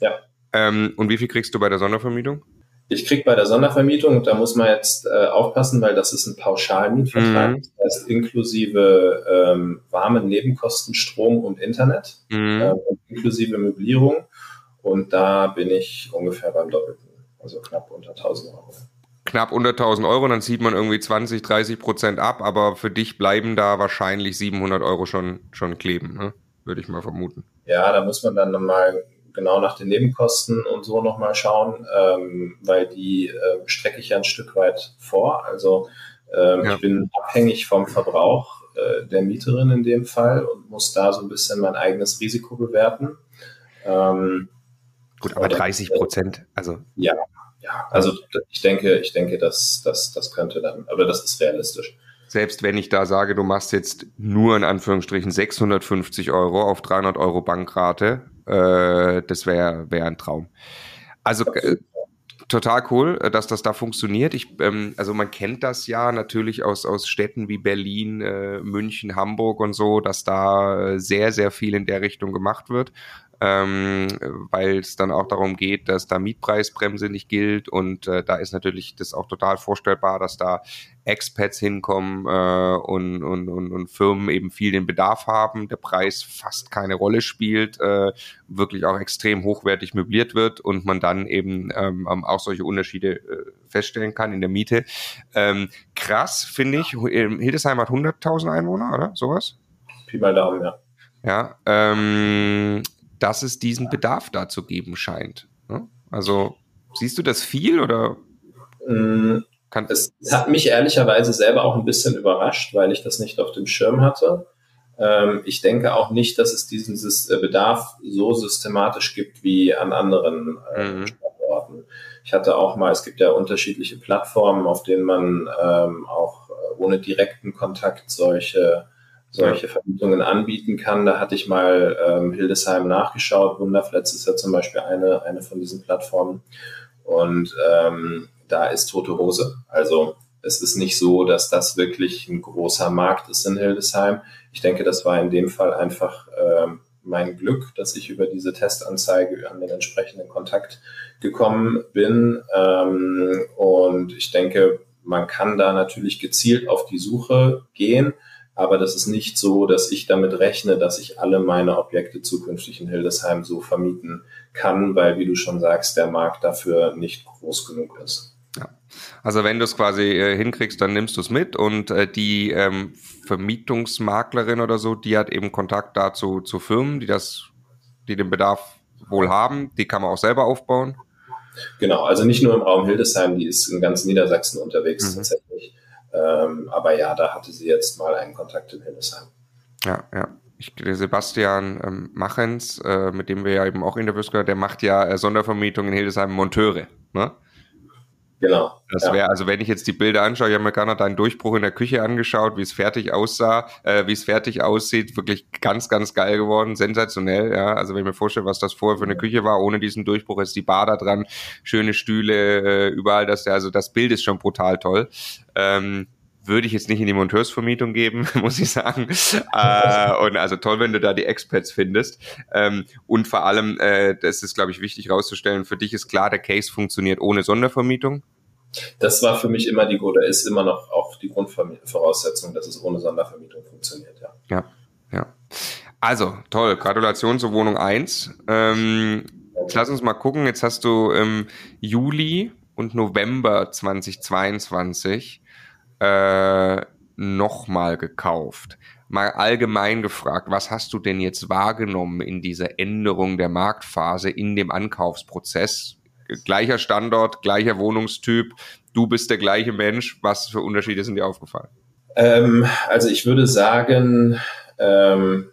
Ja. Ähm, und wie viel kriegst du bei der Sondervermietung? Ich krieg bei der Sondervermietung, da muss man jetzt äh, aufpassen, weil das ist ein Pauschalmietvertrag, mhm. das heißt inklusive ähm, warmen Nebenkosten, Strom und Internet, mhm. äh, und inklusive Möblierung. Und da bin ich ungefähr beim Doppelten, also knapp unter 1000 Euro. Knapp unter 1000 Euro, dann sieht man irgendwie 20, 30 Prozent ab, aber für dich bleiben da wahrscheinlich 700 Euro schon, schon kleben, ne? würde ich mal vermuten. Ja, da muss man dann nochmal genau nach den Nebenkosten und so nochmal schauen, ähm, weil die äh, strecke ich ja ein Stück weit vor. Also ähm, ja. ich bin abhängig vom Verbrauch äh, der Mieterin in dem Fall und muss da so ein bisschen mein eigenes Risiko bewerten. Ähm, Gut, aber 30 Prozent, also. Ja, ja, also ich denke, ich denke, dass das, das könnte dann, aber das ist realistisch. Selbst wenn ich da sage, du machst jetzt nur in Anführungsstrichen 650 Euro auf 300 Euro Bankrate, äh, das wäre wär ein Traum. Also äh, total cool, äh, dass das da funktioniert. Ich, ähm, also man kennt das ja natürlich aus, aus Städten wie Berlin, äh, München, Hamburg und so, dass da äh, sehr, sehr viel in der Richtung gemacht wird ähm, weil es dann auch darum geht, dass da Mietpreisbremse nicht gilt und äh, da ist natürlich das auch total vorstellbar, dass da Expats hinkommen äh, und, und, und, und Firmen eben viel den Bedarf haben, der Preis fast keine Rolle spielt, äh, wirklich auch extrem hochwertig möbliert wird und man dann eben ähm, auch solche Unterschiede äh, feststellen kann in der Miete. Ähm, krass, finde ich. Hildesheim hat 100.000 Einwohner, oder? Sowas? Pi mal Daumen, ja. Ja, ähm, dass es diesen Bedarf da zu geben scheint. Ne? Also siehst du das viel oder? Kann es hat mich ehrlicherweise selber auch ein bisschen überrascht, weil ich das nicht auf dem Schirm hatte. Ähm, ich denke auch nicht, dass es diesen äh, Bedarf so systematisch gibt wie an anderen äh, mhm. Standorten. Ich hatte auch mal, es gibt ja unterschiedliche Plattformen, auf denen man ähm, auch äh, ohne direkten Kontakt solche solche Vermietungen anbieten kann. Da hatte ich mal ähm, Hildesheim nachgeschaut. Wunderfletz ist ja zum Beispiel eine, eine von diesen Plattformen. Und ähm, da ist tote Hose. Also es ist nicht so, dass das wirklich ein großer Markt ist in Hildesheim. Ich denke, das war in dem Fall einfach ähm, mein Glück, dass ich über diese Testanzeige an den entsprechenden Kontakt gekommen bin. Ähm, und ich denke, man kann da natürlich gezielt auf die Suche gehen, aber das ist nicht so, dass ich damit rechne, dass ich alle meine Objekte zukünftig in Hildesheim so vermieten kann, weil, wie du schon sagst, der Markt dafür nicht groß genug ist. Ja. Also wenn du es quasi äh, hinkriegst, dann nimmst du es mit und äh, die ähm, Vermietungsmaklerin oder so, die hat eben Kontakt dazu zu Firmen, die das, die den Bedarf wohl haben, die kann man auch selber aufbauen. Genau, also nicht nur im Raum Hildesheim, die ist in ganz Niedersachsen unterwegs mhm. tatsächlich. Ähm, aber ja, da hatte sie jetzt mal einen Kontakt in Hildesheim. Ja, ja. Ich, der Sebastian ähm, Machens, äh, mit dem wir ja eben auch Interviews gehört, der macht ja äh, Sondervermietung in Hildesheim Monteure. Ne? Genau. Das wäre, ja. also wenn ich jetzt die Bilder anschaue, ich habe mir gerade deinen Durchbruch in der Küche angeschaut, wie es fertig aussah, äh, wie es fertig aussieht, wirklich ganz, ganz geil geworden, sensationell, ja. Also wenn ich mir vorstelle, was das vorher für eine Küche war, ohne diesen Durchbruch ist die Bar da dran, schöne Stühle, äh, überall das, also das Bild ist schon brutal toll. Ähm, würde ich jetzt nicht in die Monteursvermietung geben, muss ich sagen. äh, und also toll, wenn du da die Experts findest. Ähm, und vor allem, äh, das ist, glaube ich, wichtig herauszustellen, für dich ist klar, der Case funktioniert ohne Sondervermietung. Das war für mich immer die, oder ist immer noch auch die Grundvoraussetzung, dass es ohne Sondervermietung funktioniert, ja. Ja, ja. Also, toll. Gratulation zur Wohnung 1. Ähm, jetzt lass uns mal gucken. Jetzt hast du im Juli und November 2022 äh, nochmal gekauft. Mal allgemein gefragt, was hast du denn jetzt wahrgenommen in dieser Änderung der Marktphase in dem Ankaufsprozess? Gleicher Standort, gleicher Wohnungstyp, du bist der gleiche Mensch. Was für Unterschiede sind dir aufgefallen? Ähm, also ich würde sagen, ähm,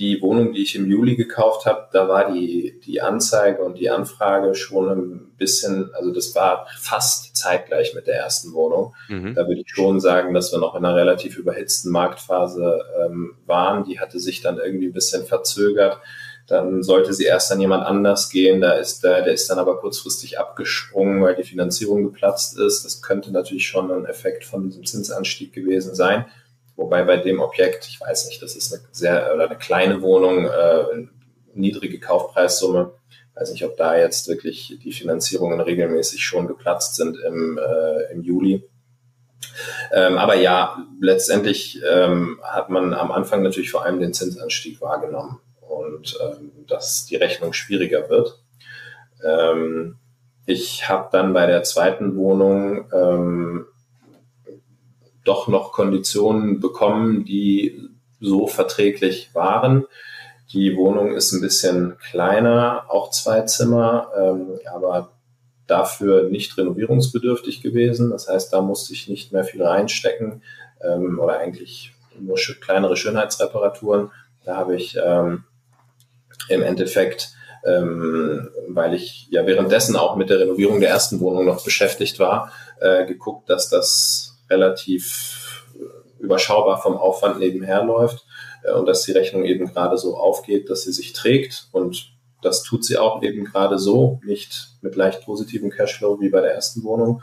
die Wohnung, die ich im Juli gekauft habe, da war die, die Anzeige und die Anfrage schon ein bisschen, also das war fast zeitgleich mit der ersten Wohnung. Mhm. Da würde ich schon sagen, dass wir noch in einer relativ überhitzten Marktphase ähm, waren. Die hatte sich dann irgendwie ein bisschen verzögert. Dann sollte sie erst an jemand anders gehen. Da ist der, der ist dann aber kurzfristig abgesprungen, weil die Finanzierung geplatzt ist. Das könnte natürlich schon ein Effekt von diesem Zinsanstieg gewesen sein. Wobei bei dem Objekt, ich weiß nicht, das ist eine sehr oder eine kleine Wohnung, äh, niedrige Kaufpreissumme. Weiß nicht, ob da jetzt wirklich die Finanzierungen regelmäßig schon geplatzt sind im, äh, im Juli. Ähm, aber ja, letztendlich ähm, hat man am Anfang natürlich vor allem den Zinsanstieg wahrgenommen und ähm, dass die Rechnung schwieriger wird. Ähm, ich habe dann bei der zweiten Wohnung ähm, doch noch Konditionen bekommen, die so verträglich waren. Die Wohnung ist ein bisschen kleiner, auch zwei Zimmer, ähm, aber dafür nicht renovierungsbedürftig gewesen. Das heißt, da musste ich nicht mehr viel reinstecken ähm, oder eigentlich nur kleinere Schönheitsreparaturen. Da habe ich ähm, im Endeffekt, ähm, weil ich ja währenddessen auch mit der Renovierung der ersten Wohnung noch beschäftigt war, äh, geguckt, dass das relativ äh, überschaubar vom Aufwand nebenher läuft äh, und dass die Rechnung eben gerade so aufgeht, dass sie sich trägt und das tut sie auch eben gerade so, nicht mit leicht positivem Cashflow wie bei der ersten Wohnung.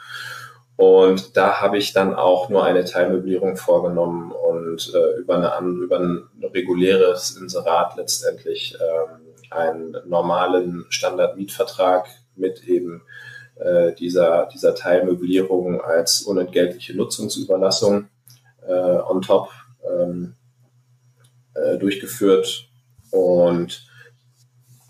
Und da habe ich dann auch nur eine Teilmöblierung vorgenommen und äh, über, eine, über ein reguläres Inserat letztendlich ähm, einen normalen Standardmietvertrag mit eben äh, dieser, dieser Teilmöblierung als unentgeltliche Nutzungsüberlassung äh, on top ähm, äh, durchgeführt. Und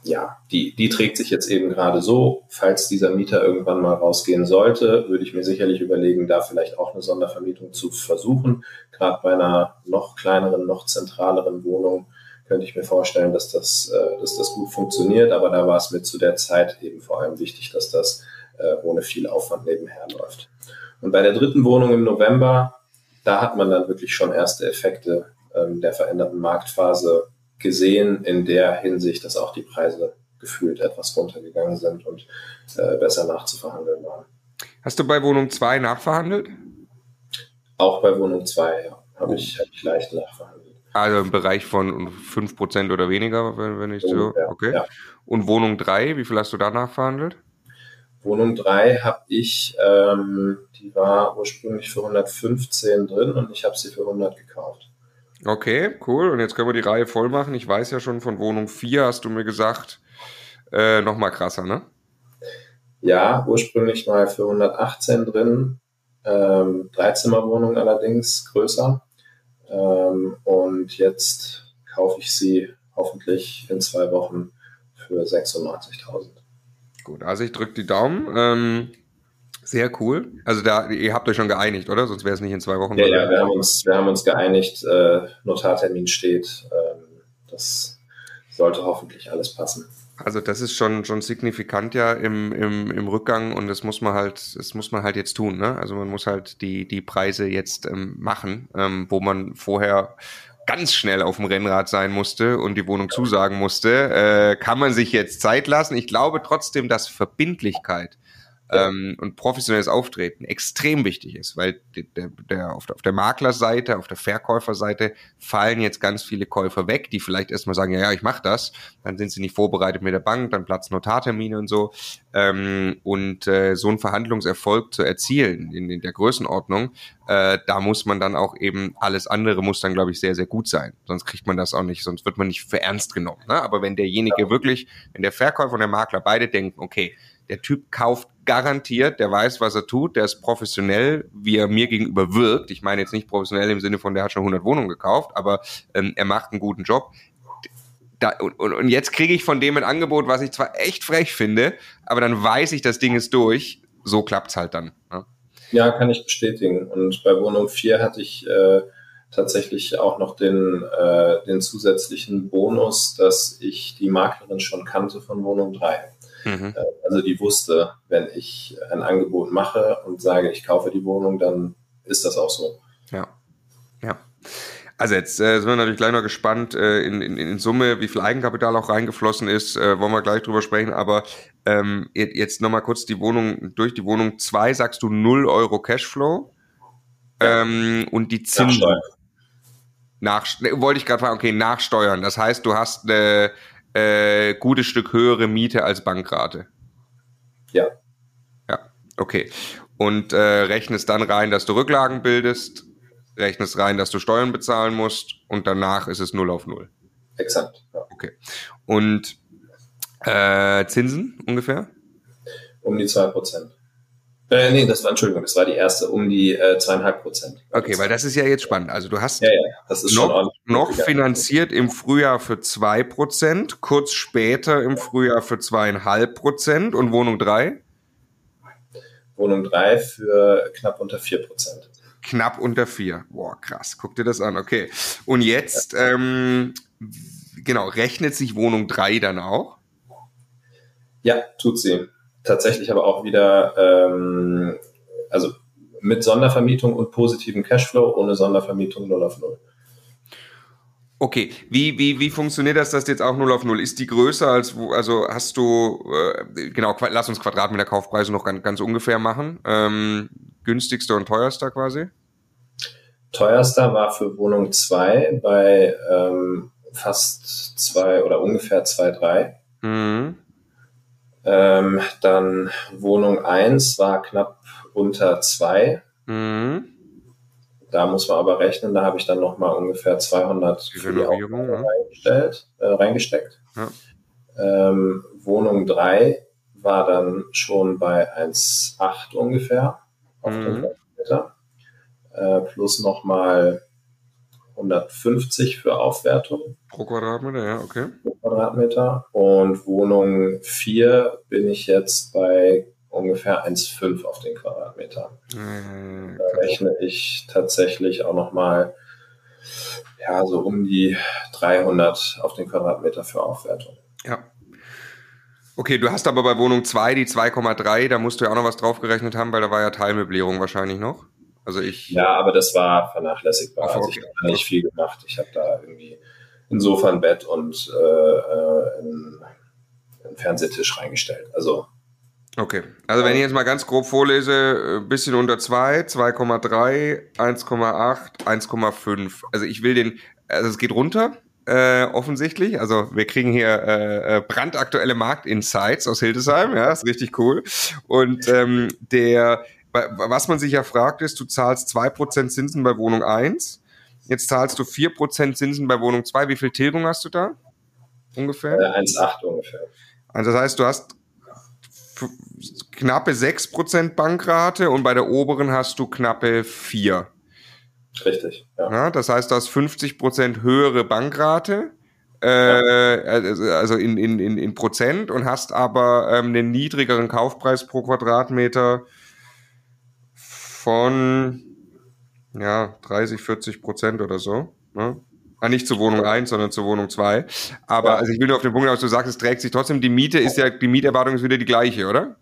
ja, die, die trägt sich jetzt eben gerade so. Falls dieser Mieter irgendwann mal rausgehen sollte, würde ich mir sicherlich überlegen, da vielleicht auch eine Sondervermietung zu versuchen. Gerade bei einer noch kleineren, noch zentraleren Wohnung könnte ich mir vorstellen, dass das, äh, dass das gut funktioniert. Aber da war es mir zu der Zeit eben vor allem wichtig, dass das äh, ohne viel Aufwand nebenher läuft. Und bei der dritten Wohnung im November, da hat man dann wirklich schon erste Effekte ähm, der veränderten Marktphase gesehen, in der Hinsicht, dass auch die Preise gefühlt etwas runtergegangen sind und äh, besser nachzuverhandeln waren. Hast du bei Wohnung 2 nachverhandelt? Auch bei Wohnung 2, ja, habe ich, hab ich leicht nachverhandelt. Also im Bereich von 5% oder weniger, wenn, wenn ich so. Ja, okay. Ja. Und Wohnung 3, wie viel hast du da nachverhandelt? Wohnung 3 habe ich, ähm, die war ursprünglich für 115 drin und ich habe sie für 100 gekauft. Okay, cool. Und jetzt können wir die Reihe voll machen. Ich weiß ja schon von Wohnung 4, hast du mir gesagt, äh, nochmal krasser, ne? Ja, ursprünglich mal für 118 drin. ähm, Dreizimmerwohnung allerdings, größer. Ähm, und jetzt kaufe ich sie hoffentlich in zwei Wochen für 96.000. Gut, also ich drücke die Daumen. Ähm, sehr cool. Also da, ihr habt euch schon geeinigt, oder? Sonst wäre es nicht in zwei Wochen. Ja, ja, wir haben uns, wir haben uns geeinigt. Äh, Notartermin steht. Ähm, das sollte hoffentlich alles passen. Also das ist schon schon signifikant ja im, im, im Rückgang und das muss man halt das muss man halt jetzt tun. Ne? Also man muss halt die die Preise jetzt ähm, machen, ähm, wo man vorher ganz schnell auf dem Rennrad sein musste und die Wohnung zusagen musste, äh, kann man sich jetzt Zeit lassen. Ich glaube trotzdem, dass Verbindlichkeit ähm, und professionelles Auftreten extrem wichtig ist, weil der, der, auf, der, auf der Maklerseite, auf der Verkäuferseite fallen jetzt ganz viele Käufer weg, die vielleicht erstmal sagen, ja, ja, ich mache das, dann sind sie nicht vorbereitet mit der Bank, dann platzen Notartermine und so. Ähm, und äh, so einen Verhandlungserfolg zu erzielen in, in der Größenordnung, äh, da muss man dann auch eben, alles andere muss dann, glaube ich, sehr, sehr gut sein. Sonst kriegt man das auch nicht, sonst wird man nicht für ernst genommen. Ne? Aber wenn derjenige wirklich, wenn der Verkäufer und der Makler beide denken, okay, der Typ kauft garantiert, der weiß, was er tut, der ist professionell, wie er mir gegenüber wirkt. Ich meine jetzt nicht professionell im Sinne von, der hat schon 100 Wohnungen gekauft, aber ähm, er macht einen guten Job. Da, und, und jetzt kriege ich von dem ein Angebot, was ich zwar echt frech finde, aber dann weiß ich, das Ding ist durch. So klappt's halt dann. Ne? Ja, kann ich bestätigen. Und bei Wohnung 4 hatte ich äh, tatsächlich auch noch den, äh, den zusätzlichen Bonus, dass ich die Maklerin schon kannte von Wohnung 3. Mhm. Äh, also die wusste, wenn ich ein Angebot mache und sage, ich kaufe die Wohnung, dann ist das auch so. Ja. Ja. Also jetzt äh, sind wir natürlich gleich noch gespannt äh, in, in, in Summe, wie viel Eigenkapital auch reingeflossen ist, äh, wollen wir gleich drüber sprechen, aber ähm, jetzt nochmal kurz die Wohnung, durch die Wohnung 2 sagst du 0 Euro Cashflow ähm, und die Zinsen. Nach, wollte ich gerade fragen, okay, nachsteuern. Das heißt, du hast eine äh, gutes Stück höhere Miete als Bankrate. Ja. Ja, okay. Und äh, rechnest dann rein, dass du Rücklagen bildest, rechnest rein, dass du Steuern bezahlen musst und danach ist es 0 auf 0. Exakt. Ja. Okay. Und äh, Zinsen ungefähr? Um die 2%. Äh, nee, das war, Entschuldigung, das war die erste, um die äh, zweieinhalb Prozent. Okay, weil das ist ja jetzt spannend. Also du hast ja, ja, das ist noch, noch finanziert im Frühjahr für zwei Prozent, kurz später im Frühjahr für zweieinhalb Prozent und Wohnung drei? Wohnung drei für knapp unter vier Prozent. Knapp unter vier. Boah, krass. Guck dir das an. Okay. Und jetzt, ja. ähm, genau, rechnet sich Wohnung drei dann auch? Ja, tut sie tatsächlich aber auch wieder, ähm, also mit Sondervermietung und positivem Cashflow, ohne Sondervermietung 0 auf 0. Okay, wie, wie, wie funktioniert das, dass jetzt auch 0 auf 0? Ist die größer als, wo, also hast du, äh, genau, lass uns Quadratmeter Kaufpreise noch ganz, ganz ungefähr machen. Ähm, günstigster und teuerster quasi? Teuerster war für Wohnung 2 bei ähm, fast 2 oder ungefähr 2,3. Mhm. Ähm, dann Wohnung 1 war knapp unter 2. Mhm. Da muss man aber rechnen, da habe ich dann nochmal ungefähr 200 für die reingestellt, äh, reingesteckt. Ja. Ähm, Wohnung 3 war dann schon bei 1,8 ungefähr auf mhm. den Quadratmeter. Äh, plus nochmal 150 für Aufwertung. Pro Quadratmeter, ja, okay. Pro Quadratmeter. Und Wohnung 4 bin ich jetzt bei ungefähr 1,5 auf den Quadratmeter. Mhm, da rechne ich tatsächlich auch nochmal ja, so um die 300 auf den Quadratmeter für Aufwertung. Ja. Okay, du hast aber bei Wohnung 2 die 2,3, da musst du ja auch noch was draufgerechnet haben, weil da war ja Teilmöblierung wahrscheinlich noch. Also ich. Ja, aber das war vernachlässigbar. Also ich habe da nicht viel gemacht. Ich habe da irgendwie insofern ein Bett und äh, äh, einen, einen Fernsehtisch reingestellt. Also Okay, also wenn ich jetzt mal ganz grob vorlese, ein bisschen unter 2, 2,3, 1,8, 1,5. Also ich will den, also es geht runter, äh, offensichtlich. Also wir kriegen hier äh, äh brandaktuelle Marktinsights aus Hildesheim, ja, ist richtig cool. Und ähm, der was man sich ja fragt, ist, du zahlst 2% Zinsen bei Wohnung 1, jetzt zahlst du 4% Zinsen bei Wohnung 2. Wie viel Tilgung hast du da? Ungefähr? Äh, 1,8 ungefähr. Also das heißt, du hast knappe 6% Bankrate und bei der oberen hast du knappe 4. Richtig. Ja. ja das heißt, du hast 50% höhere Bankrate. Äh, also, also in, in, in, in Prozent und hast aber ähm, einen niedrigeren Kaufpreis pro Quadratmeter von ja, 30, 40 Prozent oder so. Ne? Ah, nicht zur Wohnung 1, sondern zur Wohnung 2. Aber ja. also ich will nur auf den Punkt, was du sagst, es trägt sich trotzdem, die Miete ist ja, die Mieterwartung ist wieder die gleiche, oder?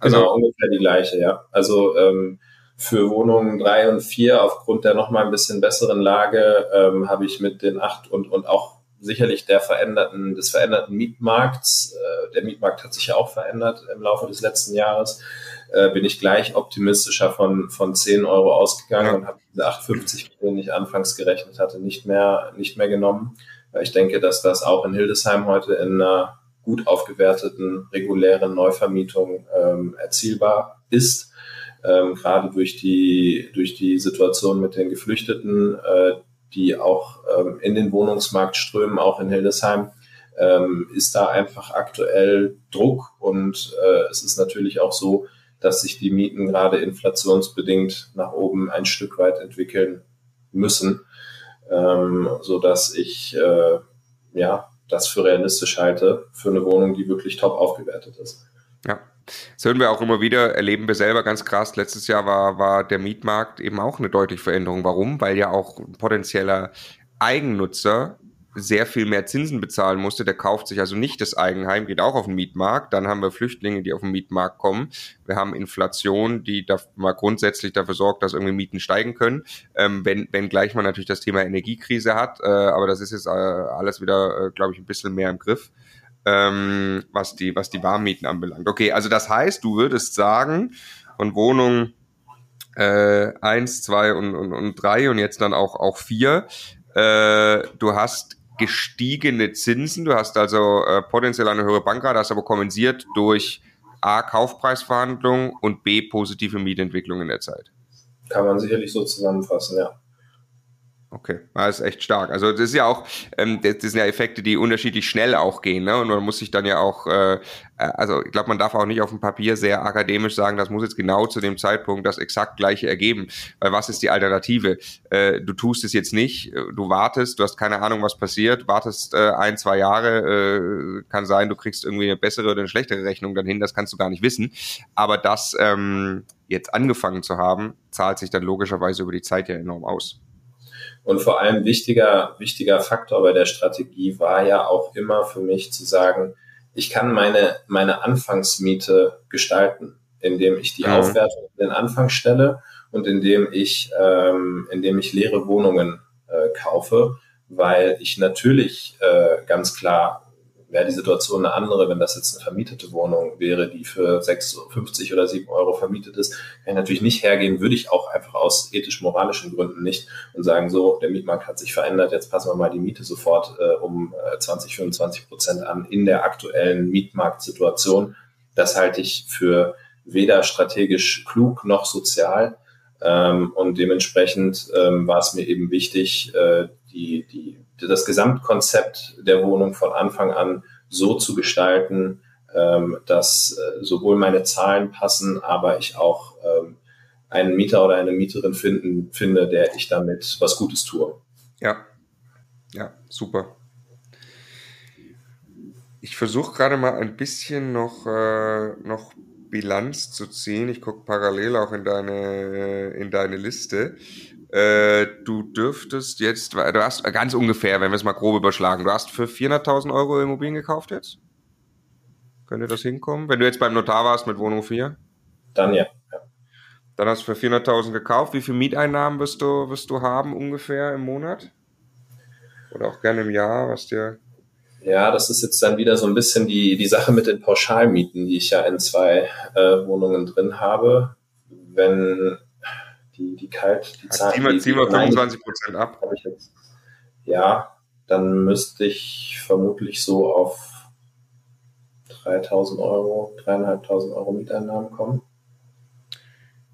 Also, genau, ungefähr die gleiche, ja. Also ähm, für Wohnungen 3 und 4 aufgrund der nochmal ein bisschen besseren Lage ähm, habe ich mit den 8 und, und auch sicherlich der veränderten, des veränderten Mietmarkts, äh, der Mietmarkt hat sich ja auch verändert im Laufe des letzten Jahres, äh, bin ich gleich optimistischer von, von 10 Euro ausgegangen und habe diese 8,50, mit denen ich anfangs gerechnet hatte, nicht mehr, nicht mehr genommen. Weil ich denke, dass das auch in Hildesheim heute in einer gut aufgewerteten regulären Neuvermietung ähm, erzielbar ist. Ähm, gerade durch die, durch die Situation mit den Geflüchteten, äh, die auch ähm, in den Wohnungsmarkt strömen, auch in Hildesheim, ähm, ist da einfach aktuell Druck und äh, es ist natürlich auch so, dass sich die Mieten gerade inflationsbedingt nach oben ein Stück weit entwickeln müssen, ähm, so dass ich äh, ja das für realistisch halte für eine Wohnung, die wirklich top aufgewertet ist. Ja. Das hören wir auch immer wieder, erleben wir selber ganz krass. Letztes Jahr war, war der Mietmarkt eben auch eine deutliche Veränderung. Warum? Weil ja auch potenzieller Eigennutzer sehr viel mehr Zinsen bezahlen musste. Der kauft sich also nicht das Eigenheim, geht auch auf den Mietmarkt. Dann haben wir Flüchtlinge, die auf den Mietmarkt kommen. Wir haben Inflation, die da mal grundsätzlich dafür sorgt, dass irgendwie Mieten steigen können. Ähm, wenn, wenn gleich man natürlich das Thema Energiekrise hat, äh, aber das ist jetzt äh, alles wieder, äh, glaube ich, ein bisschen mehr im Griff, ähm, was die, was die Warmmieten anbelangt. Okay, also das heißt, du würdest sagen, von Wohnungen äh, eins, zwei und, und, und drei und jetzt dann auch, auch vier, äh, du hast gestiegene Zinsen. Du hast also äh, potenziell eine höhere Bankrate, hast aber kompensiert durch A, Kaufpreisverhandlungen und B, positive Mietentwicklung in der Zeit. Kann man sicherlich so zusammenfassen, ja. Okay, das ist echt stark. Also das ist ja auch, ähm, das, das sind ja Effekte, die unterschiedlich schnell auch gehen, ne? Und man muss sich dann ja auch, äh, äh also ich glaube, man darf auch nicht auf dem Papier sehr akademisch sagen, das muss jetzt genau zu dem Zeitpunkt das exakt gleiche ergeben. Weil was ist die Alternative? Äh, du tust es jetzt nicht, äh, du wartest, du hast keine Ahnung, was passiert, wartest äh, ein, zwei Jahre, äh, kann sein, du kriegst irgendwie eine bessere oder eine schlechtere Rechnung dann hin, das kannst du gar nicht wissen. Aber das ähm, jetzt angefangen zu haben, zahlt sich dann logischerweise über die Zeit ja enorm aus. Und vor allem wichtiger, wichtiger Faktor bei der Strategie war ja auch immer für mich zu sagen, ich kann meine, meine Anfangsmiete gestalten, indem ich die mhm. Aufwertung in den Anfang stelle und indem ich, ähm, indem ich leere Wohnungen äh, kaufe, weil ich natürlich äh, ganz klar wäre die Situation eine andere, wenn das jetzt eine vermietete Wohnung wäre, die für 6, 50 oder 7 Euro vermietet ist, kann ich natürlich nicht hergehen, würde ich auch einfach aus ethisch-moralischen Gründen nicht und sagen, so, der Mietmarkt hat sich verändert, jetzt passen wir mal die Miete sofort äh, um äh, 20, 25 Prozent an in der aktuellen Mietmarktsituation. Das halte ich für weder strategisch klug noch sozial. Ähm, und dementsprechend ähm, war es mir eben wichtig, äh, die, die das Gesamtkonzept der Wohnung von Anfang an so zu gestalten, ähm, dass äh, sowohl meine Zahlen passen, aber ich auch ähm, einen Mieter oder eine Mieterin finden, finde, der ich damit was Gutes tue. Ja, ja, super. Ich versuche gerade mal ein bisschen noch, äh, noch Bilanz zu ziehen. Ich gucke parallel auch in deine, in deine Liste. Äh, du dürftest jetzt, du hast ganz ungefähr, wenn wir es mal grob überschlagen, du hast für 400.000 Euro Immobilien gekauft jetzt? Könnte das hinkommen? Wenn du jetzt beim Notar warst mit Wohnung 4? Dann ja. ja. Dann hast du für 400.000 gekauft. Wie viel Mieteinnahmen wirst du, wirst du haben ungefähr im Monat? Oder auch gerne im Jahr, was dir ja, das ist jetzt dann wieder so ein bisschen die, die Sache mit den Pauschalmieten, die ich ja in zwei äh, Wohnungen drin habe. Wenn die, die kalt, die Zahlen. Ziehen wir, ziehen wir 25 Prozent ab. Jetzt, ja, dann müsste ich vermutlich so auf 3000 Euro, 3.500 Euro Mieteinnahmen kommen.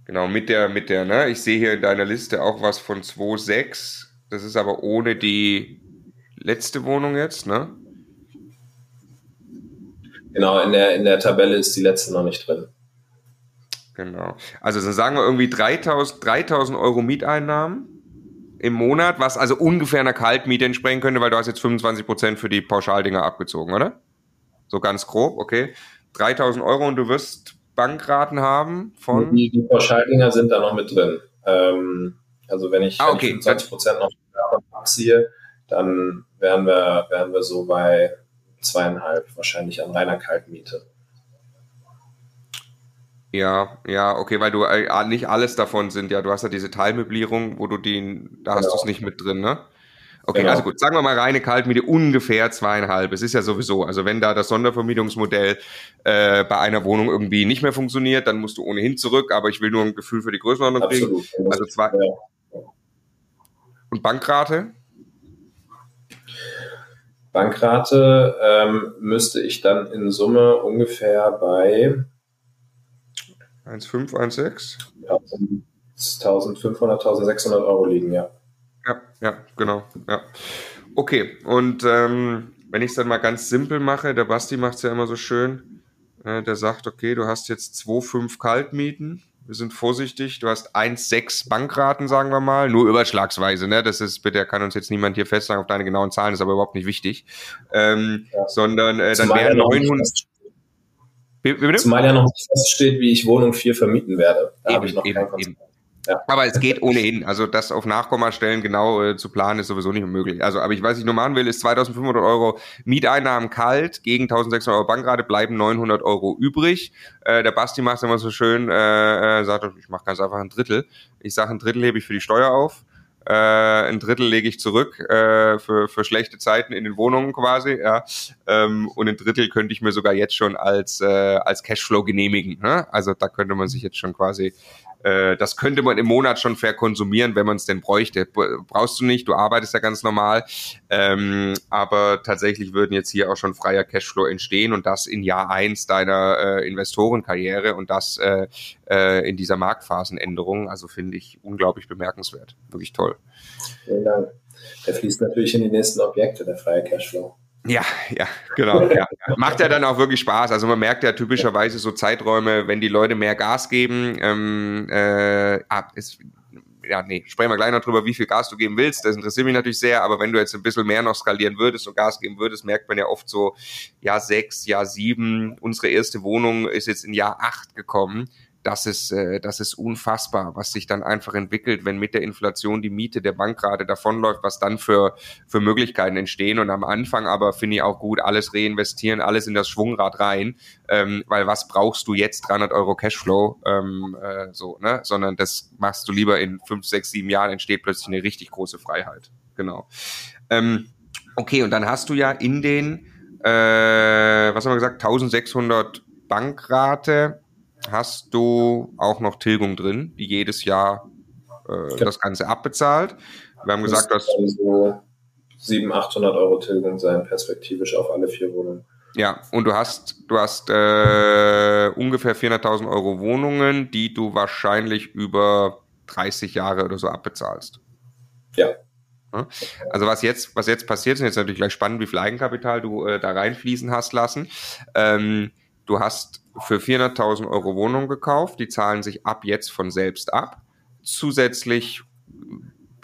Genau, mit der, mit der, ne? Ich sehe hier in deiner Liste auch was von 2,6. Das ist aber ohne die letzte Wohnung jetzt, ne? Genau, in der, in der Tabelle ist die letzte noch nicht drin. Genau. Also dann sagen wir irgendwie 3000, 3000 Euro Mieteinnahmen im Monat, was also ungefähr einer Kaltmiete entsprechen könnte, weil du hast jetzt 25 Prozent für die Pauschaldinger abgezogen, oder? So ganz grob, okay. 3000 Euro und du wirst Bankraten haben von. Die, die Pauschaldinger sind da noch mit drin. Ähm, also wenn ich, ah, okay. wenn ich 25 Prozent noch abziehe, dann wären wir, wären wir so bei zweieinhalb wahrscheinlich an reiner Kaltmiete. Ja, ja, okay, weil du äh, nicht alles davon sind, ja, du hast ja diese Teilmöblierung, wo du den, da hast genau. du es nicht mit drin, ne? Okay, genau. also gut, sagen wir mal reine Kaltmiete ungefähr zweieinhalb. Es ist ja sowieso, also wenn da das Sondervermietungsmodell äh, bei einer Wohnung irgendwie nicht mehr funktioniert, dann musst du ohnehin zurück, aber ich will nur ein Gefühl für die Größenordnung kriegen. Also zwei. Ja. Und Bankrate? Bankrate ähm, müsste ich dann in Summe ungefähr bei 1,5, 1,6? 1500, 1600 Euro liegen, ja. Ja, ja, genau. Ja. Okay, und ähm, wenn ich es dann mal ganz simpel mache, der Basti macht es ja immer so schön, äh, der sagt, okay, du hast jetzt 2,5 Kaltmieten, wir sind vorsichtig, du hast 1,6 Bankraten, sagen wir mal, nur überschlagsweise, ne? Das ist, bitte kann uns jetzt niemand hier festsagen auf deine genauen Zahlen, ist aber überhaupt nicht wichtig. Ähm, ja. Sondern äh, dann wären 900. Bitte? Zumal ja noch nicht feststeht, wie ich Wohnung 4 vermieten werde. Da habe ich noch eben, kein Konzept. Ja. Aber es geht ohnehin. Also das auf Nachkommastellen genau äh, zu planen ist sowieso nicht möglich. Also, aber ich weiß, ich nur machen will, ist 2500 Euro Mieteinnahmen kalt gegen 1600 Euro Bankrate bleiben 900 Euro übrig. Äh, der Basti macht immer so schön, äh, äh, sagt, ich mache ganz einfach ein Drittel. Ich sage, ein Drittel hebe ich für die Steuer auf äh, ein Drittel lege ich zurück äh, für, für schlechte Zeiten in den Wohnungen quasi, ja. Ähm, und ein Drittel könnte ich mir sogar jetzt schon als, äh, als Cashflow genehmigen. Ne? Also da könnte man sich jetzt schon quasi äh, das könnte man im Monat schon verkonsumieren, wenn man es denn bräuchte. Brauchst du nicht, du arbeitest ja ganz normal. Ähm, aber tatsächlich würden jetzt hier auch schon freier Cashflow entstehen und das in Jahr eins deiner äh, Investorenkarriere und das äh, äh, in dieser Marktphasenänderung. Also finde ich unglaublich bemerkenswert. Wirklich toll. Vielen Dank. Der fließt natürlich in die nächsten Objekte, der freie Cashflow. Ja, ja, genau. Ja. Macht ja dann auch wirklich Spaß. Also man merkt ja typischerweise so Zeiträume, wenn die Leute mehr Gas geben. Ähm, äh, ah, ist, ja, nee, sprechen wir gleich noch drüber, wie viel Gas du geben willst. Das interessiert mich natürlich sehr, aber wenn du jetzt ein bisschen mehr noch skalieren würdest und Gas geben würdest, merkt man ja oft so, Jahr sechs, Jahr sieben, unsere erste Wohnung ist jetzt in Jahr acht gekommen das ist, äh, das ist unfassbar, was sich dann einfach entwickelt, wenn mit der Inflation die Miete der Bank gerade davonläuft, was dann für, für Möglichkeiten entstehen. Und am Anfang aber finde ich auch gut, alles reinvestieren, alles in das Schwungrad rein, ähm, weil was brauchst du jetzt 300 Euro Cashflow, ähm, äh, so, ne? Sondern das machst du lieber in fünf, sechs, sieben Jahren, entsteht plötzlich eine richtig große Freiheit. Genau. Ähm, okay, und dann hast du ja in den, äh, was haben wir gesagt, 1600 Bankrate hast du auch noch Tilgung drin, die jedes Jahr äh, das Ganze abbezahlt. Wir haben gesagt, dass so 700, 800 Euro Tilgung sein, perspektivisch auf alle vier Wohnungen. Ja, und du hast, du hast äh, ungefähr 400.000 Euro Wohnungen, die du wahrscheinlich über 30 Jahre oder so abbezahlst. Ja. Also was jetzt, was jetzt passiert, ist jetzt natürlich gleich spannend, wie viel Eigenkapital du äh, da reinfließen hast lassen. Ähm, du hast für 400.000 Euro Wohnung gekauft, die zahlen sich ab jetzt von selbst ab. Zusätzlich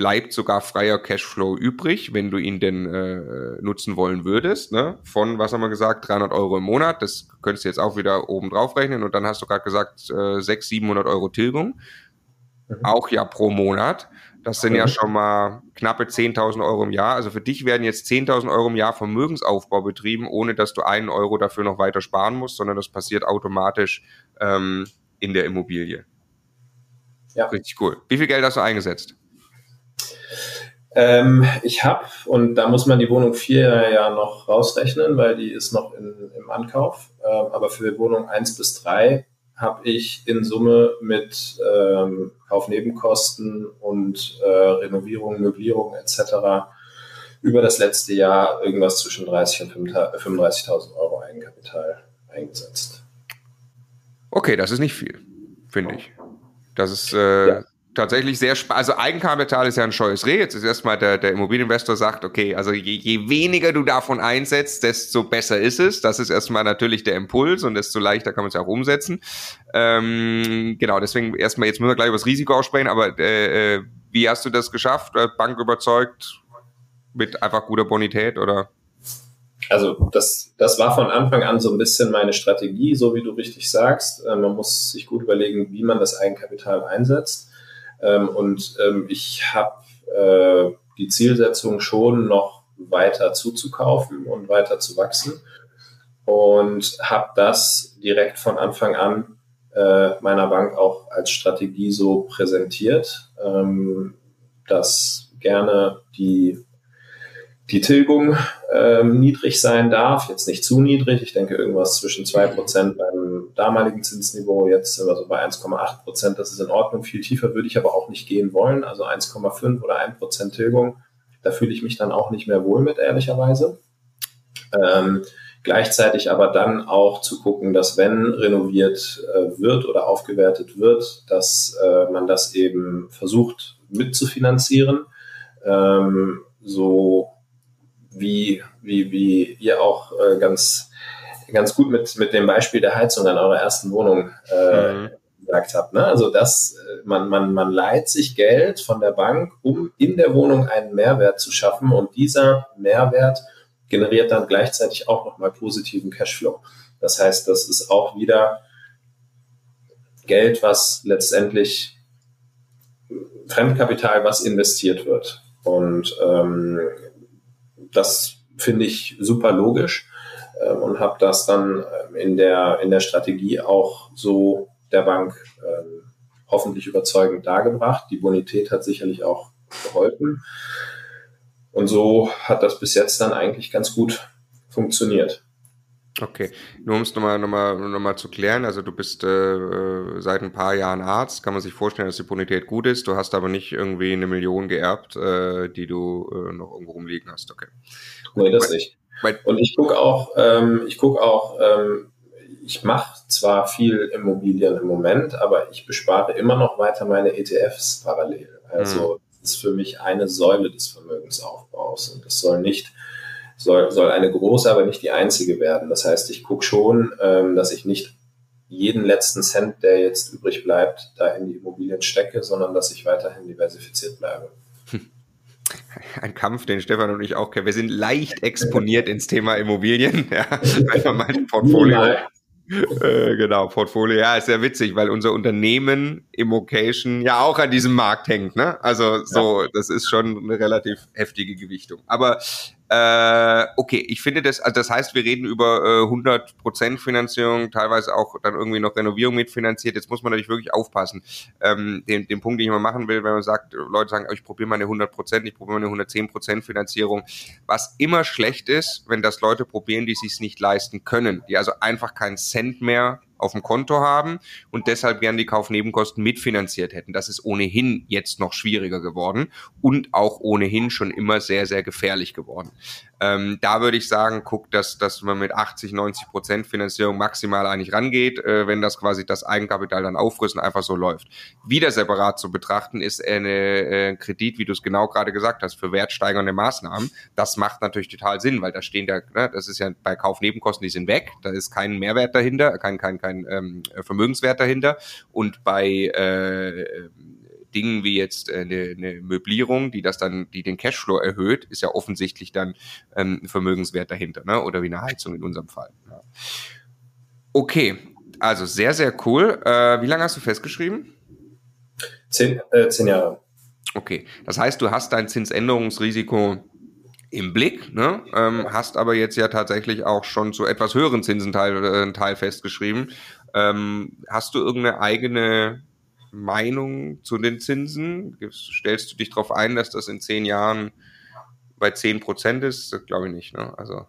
bleibt sogar freier Cashflow übrig, wenn du ihn denn äh, nutzen wollen würdest. Ne? Von, was haben wir gesagt, 300 Euro im Monat. Das könntest du jetzt auch wieder oben drauf rechnen. Und dann hast du gerade gesagt, äh, 600, 700 Euro Tilgung. Mhm. Auch ja pro Monat. Das sind ja mhm. schon mal knappe 10.000 Euro im Jahr. Also für dich werden jetzt 10.000 Euro im Jahr Vermögensaufbau betrieben, ohne dass du einen Euro dafür noch weiter sparen musst, sondern das passiert automatisch ähm, in der Immobilie. Ja. Richtig cool. Wie viel Geld hast du eingesetzt? Ähm, ich habe, und da muss man die Wohnung 4 ja noch rausrechnen, weil die ist noch in, im Ankauf. Ähm, aber für Wohnung 1 bis 3 habe ich in Summe mit ähm, Kaufnebenkosten und äh, Renovierung, Möblierung etc. über das letzte Jahr irgendwas zwischen 30 und 35.000 Euro Eigenkapital eingesetzt. Okay, das ist nicht viel, finde ich. Das ist, äh, ja. Tatsächlich sehr spannend. Also Eigenkapital ist ja ein scheues Reh. Jetzt ist erstmal der, der Immobilieninvestor sagt, okay, also je, je weniger du davon einsetzt, desto besser ist es. Das ist erstmal natürlich der Impuls und desto leichter kann man es ja auch umsetzen. Ähm, genau, deswegen erstmal, jetzt müssen wir gleich über das Risiko aussprechen, aber äh, äh wie hast du das geschafft? Bank überzeugt mit einfach guter Bonität oder? Also das, das war von Anfang an so ein bisschen meine Strategie, so wie du richtig sagst. Äh, man muss sich gut überlegen, wie man das Eigenkapital einsetzt. Ähm, und ähm, ich habe äh, die Zielsetzung schon noch weiter zuzukaufen und weiter zu wachsen. Und habe das direkt von Anfang an äh, meiner Bank auch als Strategie so präsentiert, ähm, dass gerne die die Tilgung ähm, niedrig sein darf, jetzt nicht zu niedrig. Ich denke irgendwas zwischen 2% beim damaligen Zinsniveau, jetzt sind wir so bei 1,8%, das ist in Ordnung. Viel tiefer würde ich aber auch nicht gehen wollen, also 1,5 oder 1% Tilgung. Da fühle ich mich dann auch nicht mehr wohl mit, ehrlicherweise. Ähm, gleichzeitig aber dann auch zu gucken, dass wenn renoviert äh, wird oder aufgewertet wird, dass äh, man das eben versucht mitzufinanzieren. Ähm, so wie, wie, wie ihr auch äh, ganz, ganz gut mit, mit dem Beispiel der Heizung an eurer ersten Wohnung äh, mhm. gesagt habt. Ne? Also dass äh, man, man, man leiht sich Geld von der Bank, um in der Wohnung einen Mehrwert zu schaffen und dieser Mehrwert generiert dann gleichzeitig auch nochmal positiven Cashflow. Das heißt, das ist auch wieder Geld, was letztendlich Fremdkapital, was investiert wird. Und ähm, das finde ich super logisch äh, und habe das dann äh, in, der, in der Strategie auch so der Bank äh, hoffentlich überzeugend dargebracht. Die Bonität hat sicherlich auch geholfen. Und so hat das bis jetzt dann eigentlich ganz gut funktioniert. Okay, nur um es nochmal noch mal, noch mal zu klären, also du bist äh, seit ein paar Jahren Arzt, kann man sich vorstellen, dass die Bonität gut ist, du hast aber nicht irgendwie eine Million geerbt, äh, die du äh, noch irgendwo rumliegen hast, okay. Nee, das nicht. Und ich gucke auch, ähm, ich gucke auch, ähm, ich mache zwar viel Immobilien im Moment, aber ich bespare immer noch weiter meine ETFs parallel. Also mhm. das ist für mich eine Säule des Vermögensaufbaus und das soll nicht soll, soll eine große, aber nicht die einzige werden. Das heißt, ich gucke schon, ähm, dass ich nicht jeden letzten Cent, der jetzt übrig bleibt, da in die Immobilien stecke, sondern dass ich weiterhin diversifiziert bleibe. Ein Kampf, den Stefan und ich auch kennen. Wir sind leicht exponiert ins Thema Immobilien. Ja, wenn man mein Portfolio äh, genau, Portfolio. Ja, ist sehr witzig, weil unser Unternehmen Immocation ja auch an diesem Markt hängt. Ne? Also so, ja. das ist schon eine relativ heftige Gewichtung. Aber äh, okay, ich finde das, also das heißt, wir reden über äh, 100% Finanzierung, teilweise auch dann irgendwie noch Renovierung mitfinanziert. Jetzt muss man natürlich wirklich aufpassen. Ähm, den, den Punkt, den ich immer machen will, wenn man sagt, Leute sagen, ich probiere mal eine 100%, ich probiere mal eine 110% Finanzierung. Was immer schlecht ist, wenn das Leute probieren, die sich nicht leisten können, die also einfach keinen Cent mehr auf dem Konto haben und deshalb gern die Kaufnebenkosten mitfinanziert hätten. Das ist ohnehin jetzt noch schwieriger geworden und auch ohnehin schon immer sehr, sehr gefährlich geworden. Ähm, da würde ich sagen, guckt, dass, dass man mit 80, 90 Prozent Finanzierung maximal eigentlich rangeht, äh, wenn das quasi das Eigenkapital dann auffrisst und einfach so läuft. Wieder separat zu betrachten ist eine äh, Kredit, wie du es genau gerade gesagt hast, für wertsteigernde Maßnahmen. Das macht natürlich total Sinn, weil da stehen da, ne, das ist ja bei Kaufnebenkosten, die sind weg, da ist kein Mehrwert dahinter, kein, kein, kein ähm, Vermögenswert dahinter. Und bei äh, Dingen wie jetzt äh, eine, eine Möblierung, die das dann, die den Cashflow erhöht, ist ja offensichtlich dann ähm, Vermögenswert dahinter, ne? Oder wie eine Heizung in unserem Fall. Ja. Okay, also sehr, sehr cool. Äh, wie lange hast du festgeschrieben? Zehn, äh, zehn Jahre. Okay, das heißt, du hast dein Zinsänderungsrisiko im Blick, ne? ähm, hast aber jetzt ja tatsächlich auch schon zu etwas höheren Zinsen Teil, äh, Teil festgeschrieben. Ähm, hast du irgendeine eigene Meinung zu den Zinsen? Stellst du dich darauf ein, dass das in zehn Jahren bei zehn Prozent ist? Das glaube ich nicht. Ne? Also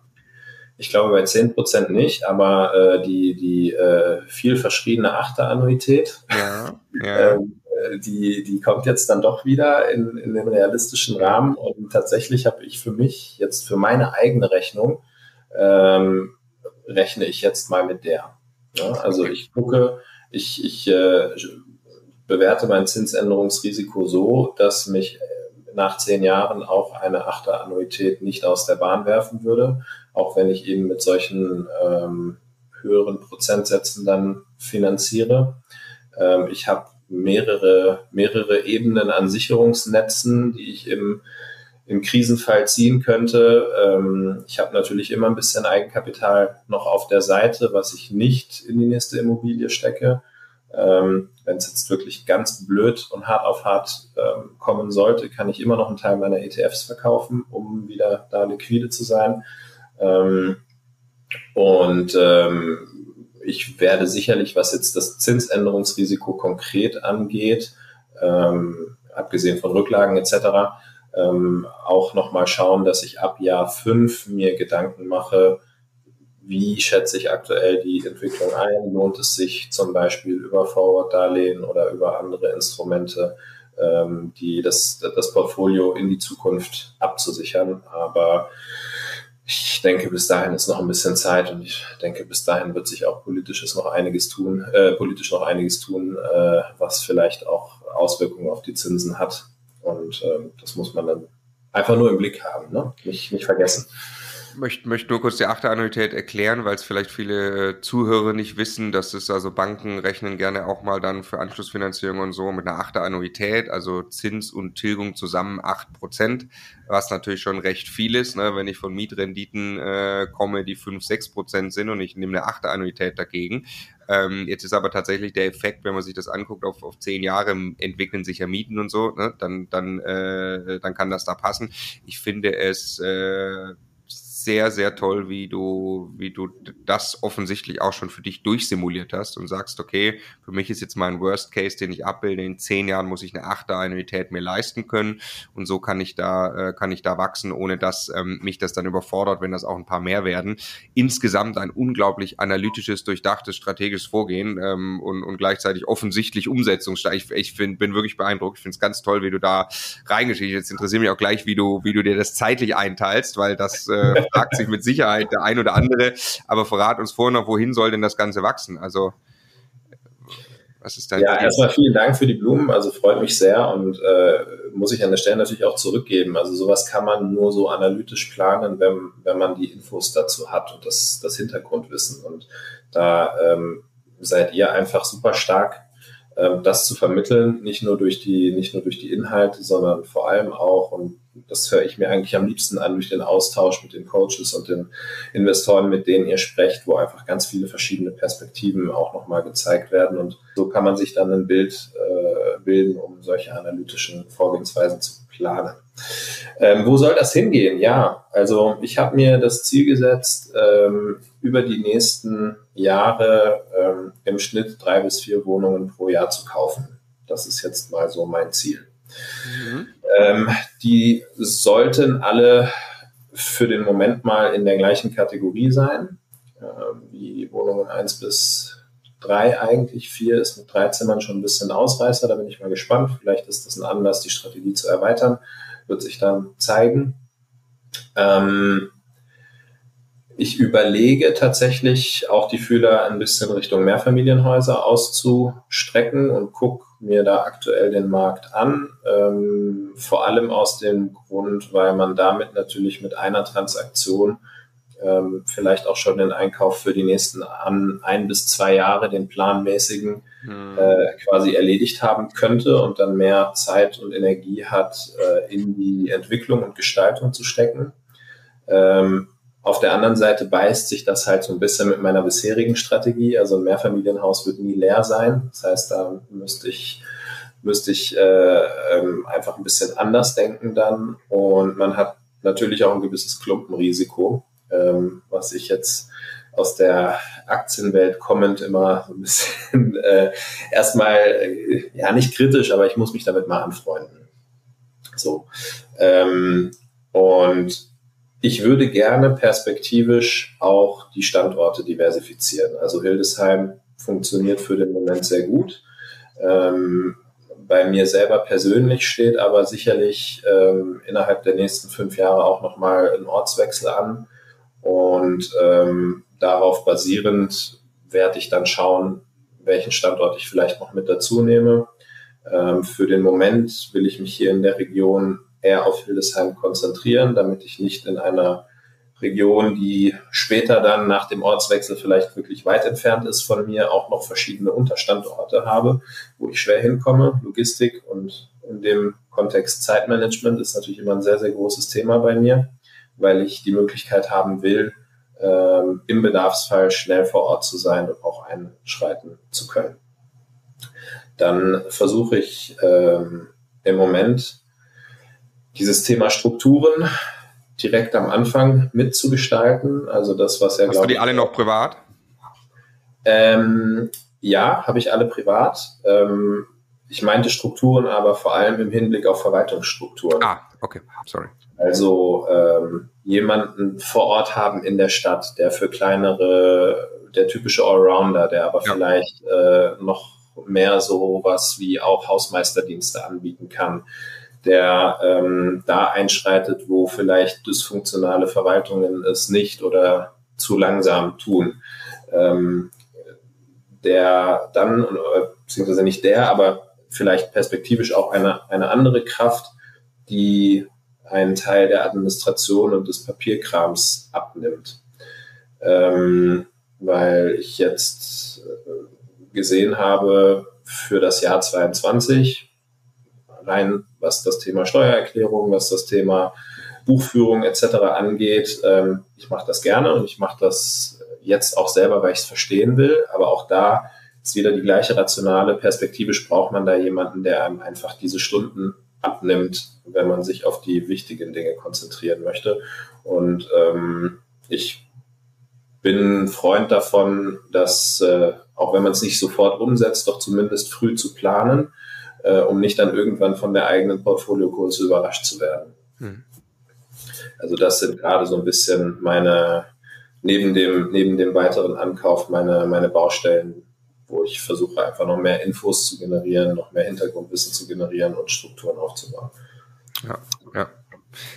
ich glaube bei zehn Prozent nicht, aber äh, die, die äh, viel verschriebene Achterannuität, ja, ja. Äh, die, die kommt jetzt dann doch wieder in, in den realistischen Rahmen. Und tatsächlich habe ich für mich jetzt für meine eigene Rechnung, ähm, rechne ich jetzt mal mit der. Ja, also ich gucke, ich, ich äh, bewerte mein Zinsänderungsrisiko so, dass mich nach zehn Jahren auch eine achte Annuität nicht aus der Bahn werfen würde, auch wenn ich eben mit solchen ähm, höheren Prozentsätzen dann finanziere. Ähm, ich habe mehrere, mehrere Ebenen an Sicherungsnetzen, die ich im, im Krisenfall ziehen könnte. Ähm, ich habe natürlich immer ein bisschen Eigenkapital noch auf der Seite, was ich nicht in die nächste Immobilie stecke. Ähm, Wenn es jetzt wirklich ganz blöd und hart auf hart ähm, kommen sollte, kann ich immer noch einen Teil meiner ETFs verkaufen, um wieder da liquide zu sein. Ähm, und ähm, ich werde sicherlich, was jetzt das Zinsänderungsrisiko konkret angeht, ähm, abgesehen von Rücklagen etc., ähm, auch nochmal schauen, dass ich ab Jahr fünf mir Gedanken mache, wie schätze ich aktuell die Entwicklung ein? Lohnt es sich zum Beispiel über Forward-Darlehen oder über andere Instrumente, ähm, die das, das Portfolio in die Zukunft abzusichern? Aber ich denke, bis dahin ist noch ein bisschen Zeit und ich denke, bis dahin wird sich auch politisches noch einiges tun, äh, politisch noch einiges tun, äh, was vielleicht auch Auswirkungen auf die Zinsen hat. Und ähm, das muss man dann einfach nur im Blick haben, ne? nicht, nicht vergessen möchte, möchte nur kurz die achte Annuität erklären, weil es vielleicht viele äh, Zuhörer nicht wissen, dass es also Banken rechnen gerne auch mal dann für Anschlussfinanzierung und so mit einer achte Annuität, also Zins und Tilgung zusammen acht Prozent, was natürlich schon recht viel ist, ne? wenn ich von Mietrenditen äh, komme, die fünf sechs Prozent sind und ich nehme eine achte Annuität dagegen. Ähm, jetzt ist aber tatsächlich der Effekt, wenn man sich das anguckt, auf, auf zehn Jahre entwickeln sich ja Mieten und so, ne? dann, dann, äh, dann kann das da passen. Ich finde es äh, sehr, sehr toll, wie du, wie du das offensichtlich auch schon für dich durchsimuliert hast und sagst, okay, für mich ist jetzt mein Worst Case, den ich abbilde, in zehn Jahren muss ich eine achte Annuität mir leisten können und so kann ich da, äh, kann ich da wachsen, ohne dass ähm, mich das dann überfordert, wenn das auch ein paar mehr werden. Insgesamt ein unglaublich analytisches, durchdachtes, strategisches Vorgehen ähm, und, und gleichzeitig offensichtlich umsetzungsstark. Ich, ich find, bin wirklich beeindruckt. Ich finde es ganz toll, wie du da reingeschickt Jetzt interessiert mich auch gleich, wie du, wie du dir das zeitlich einteilst, weil das äh, fragt sich mit Sicherheit der ein oder andere. Aber verrat uns vorher noch, wohin soll denn das Ganze wachsen? Also was ist dein Ja, Ziel? erstmal vielen Dank für die Blumen. Also freut mich sehr und äh, muss ich an der Stelle natürlich auch zurückgeben. Also sowas kann man nur so analytisch planen, wenn, wenn man die Infos dazu hat und das, das Hintergrundwissen. Und da ähm, seid ihr einfach super stark, ähm, das zu vermitteln, nicht nur durch die, nicht nur durch die Inhalte, sondern vor allem auch und das höre ich mir eigentlich am liebsten an durch den Austausch mit den Coaches und den Investoren, mit denen ihr sprecht, wo einfach ganz viele verschiedene Perspektiven auch nochmal gezeigt werden. Und so kann man sich dann ein Bild äh, bilden, um solche analytischen Vorgehensweisen zu planen. Ähm, wo soll das hingehen? Ja, also ich habe mir das Ziel gesetzt, ähm, über die nächsten Jahre ähm, im Schnitt drei bis vier Wohnungen pro Jahr zu kaufen. Das ist jetzt mal so mein Ziel. Mhm. Ähm, die sollten alle für den Moment mal in der gleichen Kategorie sein, ähm, wie Wohnungen 1 bis 3 eigentlich. 4 ist mit drei Zimmern schon ein bisschen Ausreißer, da bin ich mal gespannt. Vielleicht ist das ein Anlass, die Strategie zu erweitern, wird sich dann zeigen. Ähm, ich überlege tatsächlich auch die Fühler ein bisschen Richtung Mehrfamilienhäuser auszustrecken und gucke mir da aktuell den Markt an. Ähm, vor allem aus dem Grund, weil man damit natürlich mit einer Transaktion ähm, vielleicht auch schon den Einkauf für die nächsten an, ein bis zwei Jahre, den planmäßigen, hm. äh, quasi erledigt haben könnte und dann mehr Zeit und Energie hat, äh, in die Entwicklung und Gestaltung zu stecken. Ähm, auf der anderen Seite beißt sich das halt so ein bisschen mit meiner bisherigen Strategie. Also ein Mehrfamilienhaus wird nie leer sein. Das heißt, da müsste ich, müsste ich äh, ähm, einfach ein bisschen anders denken dann. Und man hat natürlich auch ein gewisses Klumpenrisiko, ähm, was ich jetzt aus der Aktienwelt kommend immer so ein bisschen äh, erstmal, äh, ja nicht kritisch, aber ich muss mich damit mal anfreunden. So. Ähm, und ich würde gerne perspektivisch auch die Standorte diversifizieren. Also Hildesheim funktioniert für den Moment sehr gut. Ähm, bei mir selber persönlich steht aber sicherlich ähm, innerhalb der nächsten fünf Jahre auch nochmal ein Ortswechsel an. Und ähm, darauf basierend werde ich dann schauen, welchen Standort ich vielleicht noch mit dazu nehme. Ähm, für den Moment will ich mich hier in der Region eher auf Hildesheim konzentrieren, damit ich nicht in einer Region, die später dann nach dem Ortswechsel vielleicht wirklich weit entfernt ist von mir, auch noch verschiedene Unterstandorte habe, wo ich schwer hinkomme. Logistik und in dem Kontext Zeitmanagement ist natürlich immer ein sehr, sehr großes Thema bei mir, weil ich die Möglichkeit haben will, ähm, im Bedarfsfall schnell vor Ort zu sein und auch einschreiten zu können. Dann versuche ich ähm, im Moment dieses Thema Strukturen direkt am Anfang mitzugestalten. Also das, was ja Hast du die alle noch privat? Ähm, ja, habe ich alle privat. Ähm, ich meinte Strukturen, aber vor allem im Hinblick auf Verwaltungsstrukturen. Ah, okay, sorry. Also ähm, jemanden vor Ort haben in der Stadt, der für kleinere, der typische Allrounder, der aber ja. vielleicht äh, noch mehr so was wie auch Hausmeisterdienste anbieten kann, der ähm, da einschreitet, wo vielleicht dysfunktionale Verwaltungen es nicht oder zu langsam tun. Ähm, der dann, beziehungsweise nicht der, aber vielleicht perspektivisch auch eine, eine andere Kraft, die einen Teil der Administration und des Papierkrams abnimmt. Ähm, weil ich jetzt äh, gesehen habe, für das Jahr 22 rein was das Thema Steuererklärung, was das Thema Buchführung etc. angeht. Ähm, ich mache das gerne und ich mache das jetzt auch selber, weil ich es verstehen will. Aber auch da ist wieder die gleiche rationale Perspektivisch braucht man da jemanden, der einem einfach diese Stunden abnimmt, wenn man sich auf die wichtigen Dinge konzentrieren möchte. Und ähm, ich bin Freund davon, dass äh, auch wenn man es nicht sofort umsetzt, doch zumindest früh zu planen äh, um nicht dann irgendwann von der eigenen Portfoliokurse überrascht zu werden. Hm. Also das sind gerade so ein bisschen meine, neben dem, neben dem weiteren Ankauf, meine, meine Baustellen, wo ich versuche einfach noch mehr Infos zu generieren, noch mehr Hintergrundwissen zu generieren und Strukturen aufzubauen. Ja, ja.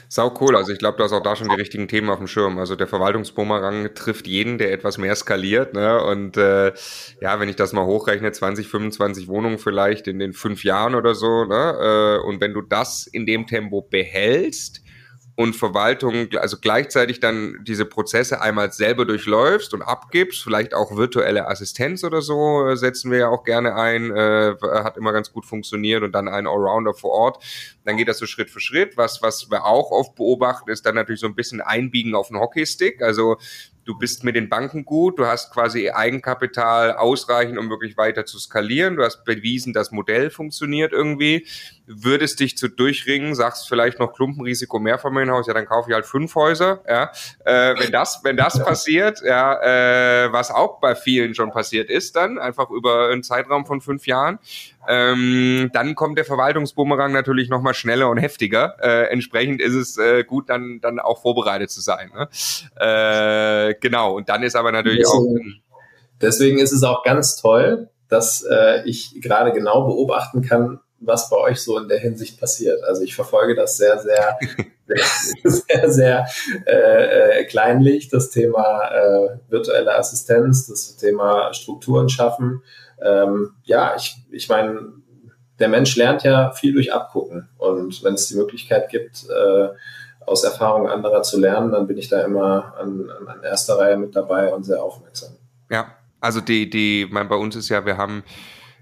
Sau cool. Also ich glaube, du hast auch da schon die richtigen Themen auf dem Schirm. Also der Verwaltungsbumerang trifft jeden, der etwas mehr skaliert. Ne? Und äh, ja, wenn ich das mal hochrechne, 20, 25 Wohnungen vielleicht in den fünf Jahren oder so. Ne? Äh, und wenn du das in dem Tempo behältst, und Verwaltung, also gleichzeitig dann diese Prozesse einmal selber durchläufst und abgibst, vielleicht auch virtuelle Assistenz oder so äh, setzen wir ja auch gerne ein, äh, hat immer ganz gut funktioniert und dann ein Allrounder vor Ort. Dann geht das so Schritt für Schritt. Was, was wir auch oft beobachten, ist dann natürlich so ein bisschen Einbiegen auf den Hockeystick. Also du bist mit den Banken gut, du hast quasi Eigenkapital ausreichend, um wirklich weiter zu skalieren, du hast bewiesen, das Modell funktioniert irgendwie, würdest dich zu durchringen, sagst vielleicht noch Klumpenrisiko Mehrfamilienhaus, ja, dann kaufe ich halt fünf Häuser, ja, äh, wenn das, wenn das passiert, ja, äh, was auch bei vielen schon passiert ist, dann einfach über einen Zeitraum von fünf Jahren, ähm, dann kommt der Verwaltungsbumerang natürlich nochmal schneller und heftiger. Äh, entsprechend ist es äh, gut, dann, dann auch vorbereitet zu sein. Ne? Äh, genau, und dann ist aber natürlich deswegen, auch. Deswegen ist es auch ganz toll, dass äh, ich gerade genau beobachten kann, was bei euch so in der Hinsicht passiert. Also ich verfolge das sehr, sehr, sehr, sehr, äh, äh, kleinlich, das Thema äh, virtuelle Assistenz, das Thema Strukturen schaffen ähm, ja, ich, ich meine, der Mensch lernt ja viel durch Abgucken. Und wenn es die Möglichkeit gibt, äh, aus Erfahrungen anderer zu lernen, dann bin ich da immer an, an erster Reihe mit dabei und sehr aufmerksam. Ja, also die, die, mein, bei uns ist ja, wir haben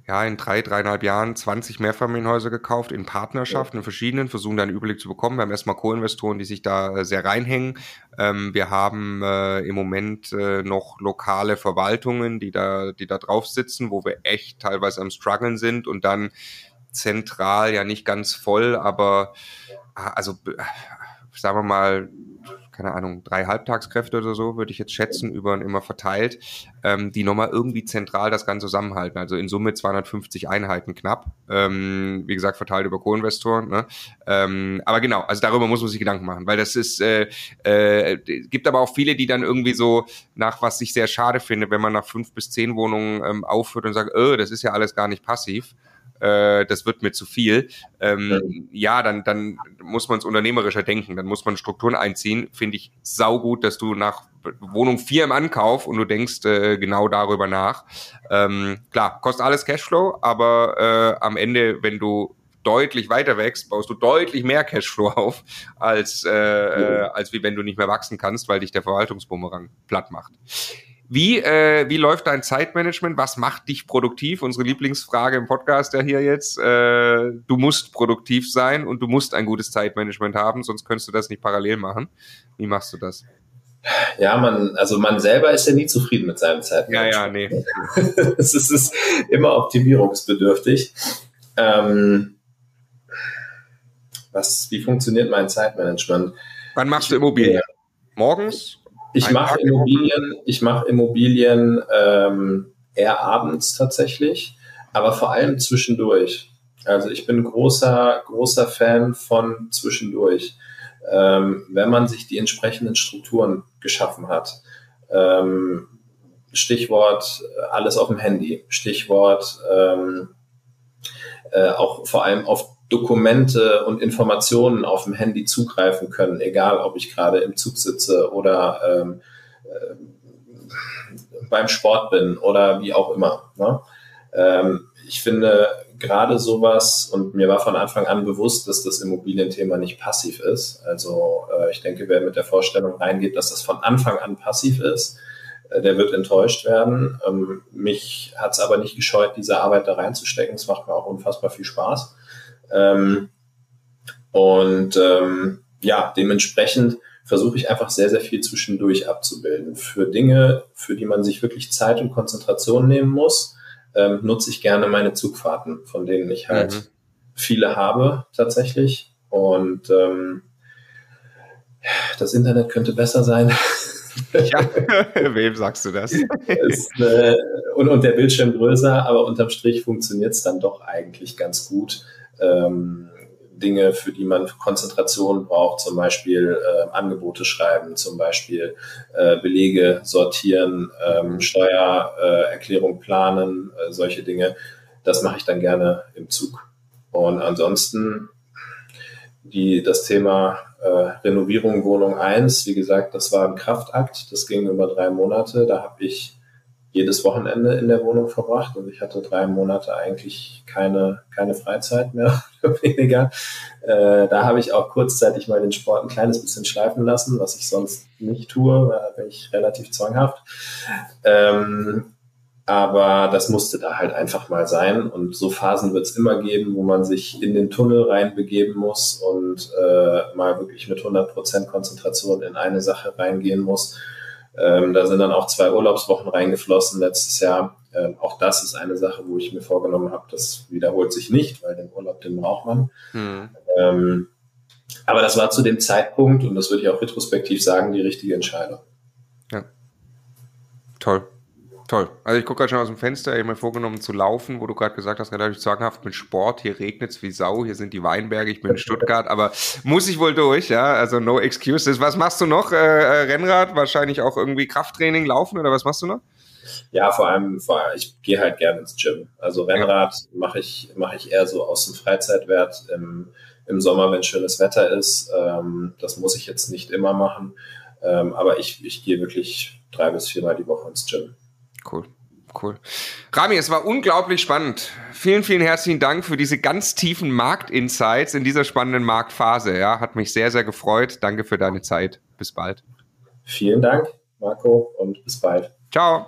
ja, in drei, dreieinhalb Jahren 20 Mehrfamilienhäuser gekauft in Partnerschaften, in verschiedenen, versuchen da einen Überblick zu bekommen. Wir haben erstmal Co-Investoren, die sich da äh, sehr reinhängen. Ähm, wir haben äh, im Moment äh, noch lokale Verwaltungen, die da, die da drauf sitzen, wo wir echt teilweise am struggeln sind und dann zentral ja nicht ganz voll, aber ah, also sagen wir mal keine Ahnung, drei Halbtagskräfte oder so, würde ich jetzt schätzen, über und immer verteilt, ähm, die nochmal irgendwie zentral das Ganze zusammenhalten. Also in Summe 250 Einheiten knapp. Ähm, wie gesagt, verteilt über Co-Investoren. Ne? Ähm, aber genau, also darüber muss man sich Gedanken machen, weil das ist, äh, äh, gibt aber auch viele, die dann irgendwie so nach was ich sehr schade finde, wenn man nach fünf bis zehn Wohnungen ähm, aufhört und sagt, oh, das ist ja alles gar nicht passiv äh, das wird mir zu viel. Ähm, ja, dann, dann muss man es unternehmerischer denken, dann muss man Strukturen einziehen. Finde ich saugut, dass du nach Wohnung 4 im Ankauf und du denkst äh, genau darüber nach. Ähm, klar, kostet alles Cashflow, aber äh, am Ende, wenn du deutlich weiter wächst, baust du deutlich mehr Cashflow auf, als, äh, äh, als wie wenn du nicht mehr wachsen kannst, weil dich der Verwaltungsbumerang platt macht. Wie, äh, wie läuft dein Zeitmanagement? Was macht dich produktiv? Unsere Lieblingsfrage im Podcast ja hier jetzt. Äh, du musst produktiv sein und du musst ein gutes Zeitmanagement haben, sonst könntest du das nicht parallel machen. Wie machst du das? Ja, man, also man selber ist ja nie zufrieden mit seinem Zeitmanagement. Ja, ja, nee. es ist immer optimierungsbedürftig. Ähm, was, wie funktioniert mein Zeitmanagement? Wann machst du Immobilien? Morgens? Ich mache Immobilien, ich mache Immobilien ähm, eher abends tatsächlich, aber vor allem zwischendurch. Also ich bin großer, großer Fan von zwischendurch. Ähm, wenn man sich die entsprechenden Strukturen geschaffen hat. Ähm, Stichwort äh, alles auf dem Handy. Stichwort ähm, äh, auch vor allem auf Dokumente und Informationen auf dem Handy zugreifen können, egal ob ich gerade im Zug sitze oder ähm, äh, beim Sport bin oder wie auch immer. Ne? Ähm, ich finde gerade sowas, und mir war von Anfang an bewusst, dass das Immobilienthema nicht passiv ist. Also äh, ich denke, wer mit der Vorstellung reingeht, dass das von Anfang an passiv ist, äh, der wird enttäuscht werden. Ähm, mich hat es aber nicht gescheut, diese Arbeit da reinzustecken. Es macht mir auch unfassbar viel Spaß. Ähm, und ähm, ja, dementsprechend versuche ich einfach sehr, sehr viel zwischendurch abzubilden. Für Dinge, für die man sich wirklich Zeit und Konzentration nehmen muss, ähm, nutze ich gerne meine Zugfahrten, von denen ich halt mhm. viele habe tatsächlich. Und ähm, das Internet könnte besser sein. Ja, wem sagst du das? Ist, äh, und, und der Bildschirm größer, aber unterm Strich funktioniert es dann doch eigentlich ganz gut ähm, Dinge, für die man Konzentration braucht, zum Beispiel äh, Angebote schreiben, zum Beispiel äh, Belege sortieren, ähm, Steuererklärung planen, äh, solche Dinge. Das mache ich dann gerne im Zug. Und ansonsten die, das Thema äh, Renovierung Wohnung 1, wie gesagt, das war ein Kraftakt. Das ging über drei Monate. Da habe ich jedes Wochenende in der Wohnung verbracht und ich hatte drei Monate eigentlich keine, keine Freizeit mehr oder weniger. Äh, da habe ich auch kurzzeitig mal den Sport ein kleines bisschen schleifen lassen, was ich sonst nicht tue, da bin ich relativ zwanghaft. Ähm, aber das musste da halt einfach mal sein. Und so Phasen wird es immer geben, wo man sich in den Tunnel reinbegeben muss und äh, mal wirklich mit 100% Konzentration in eine Sache reingehen muss. Ähm, da sind dann auch zwei Urlaubswochen reingeflossen letztes Jahr. Ähm, auch das ist eine Sache, wo ich mir vorgenommen habe, das wiederholt sich nicht, weil den Urlaub, den braucht man. Mhm. Ähm, aber das war zu dem Zeitpunkt, und das würde ich auch retrospektiv sagen, die richtige Entscheidung. Ja. Toll. Toll. Also ich gucke gerade schon aus dem Fenster, ich habe mir vorgenommen zu laufen, wo du gerade gesagt hast, relativ zwanghaft mit Sport. Hier regnet es wie Sau, hier sind die Weinberge, ich bin in Stuttgart, aber muss ich wohl durch, ja. Also no excuses. Was machst du noch? Äh, äh, Rennrad, wahrscheinlich auch irgendwie Krafttraining, Laufen oder was machst du noch? Ja, vor allem, vor allem ich gehe halt gerne ins Gym. Also Rennrad mache ich, mache ich eher so aus dem Freizeitwert im, im Sommer, wenn schönes Wetter ist. Ähm, das muss ich jetzt nicht immer machen. Ähm, aber ich, ich gehe wirklich drei bis viermal die Woche ins Gym. Cool. Cool. Rami, es war unglaublich spannend. Vielen, vielen herzlichen Dank für diese ganz tiefen Marktinsights in dieser spannenden Marktphase. Ja, hat mich sehr, sehr gefreut. Danke für deine Zeit. Bis bald. Vielen Dank, Marco, und bis bald. Ciao.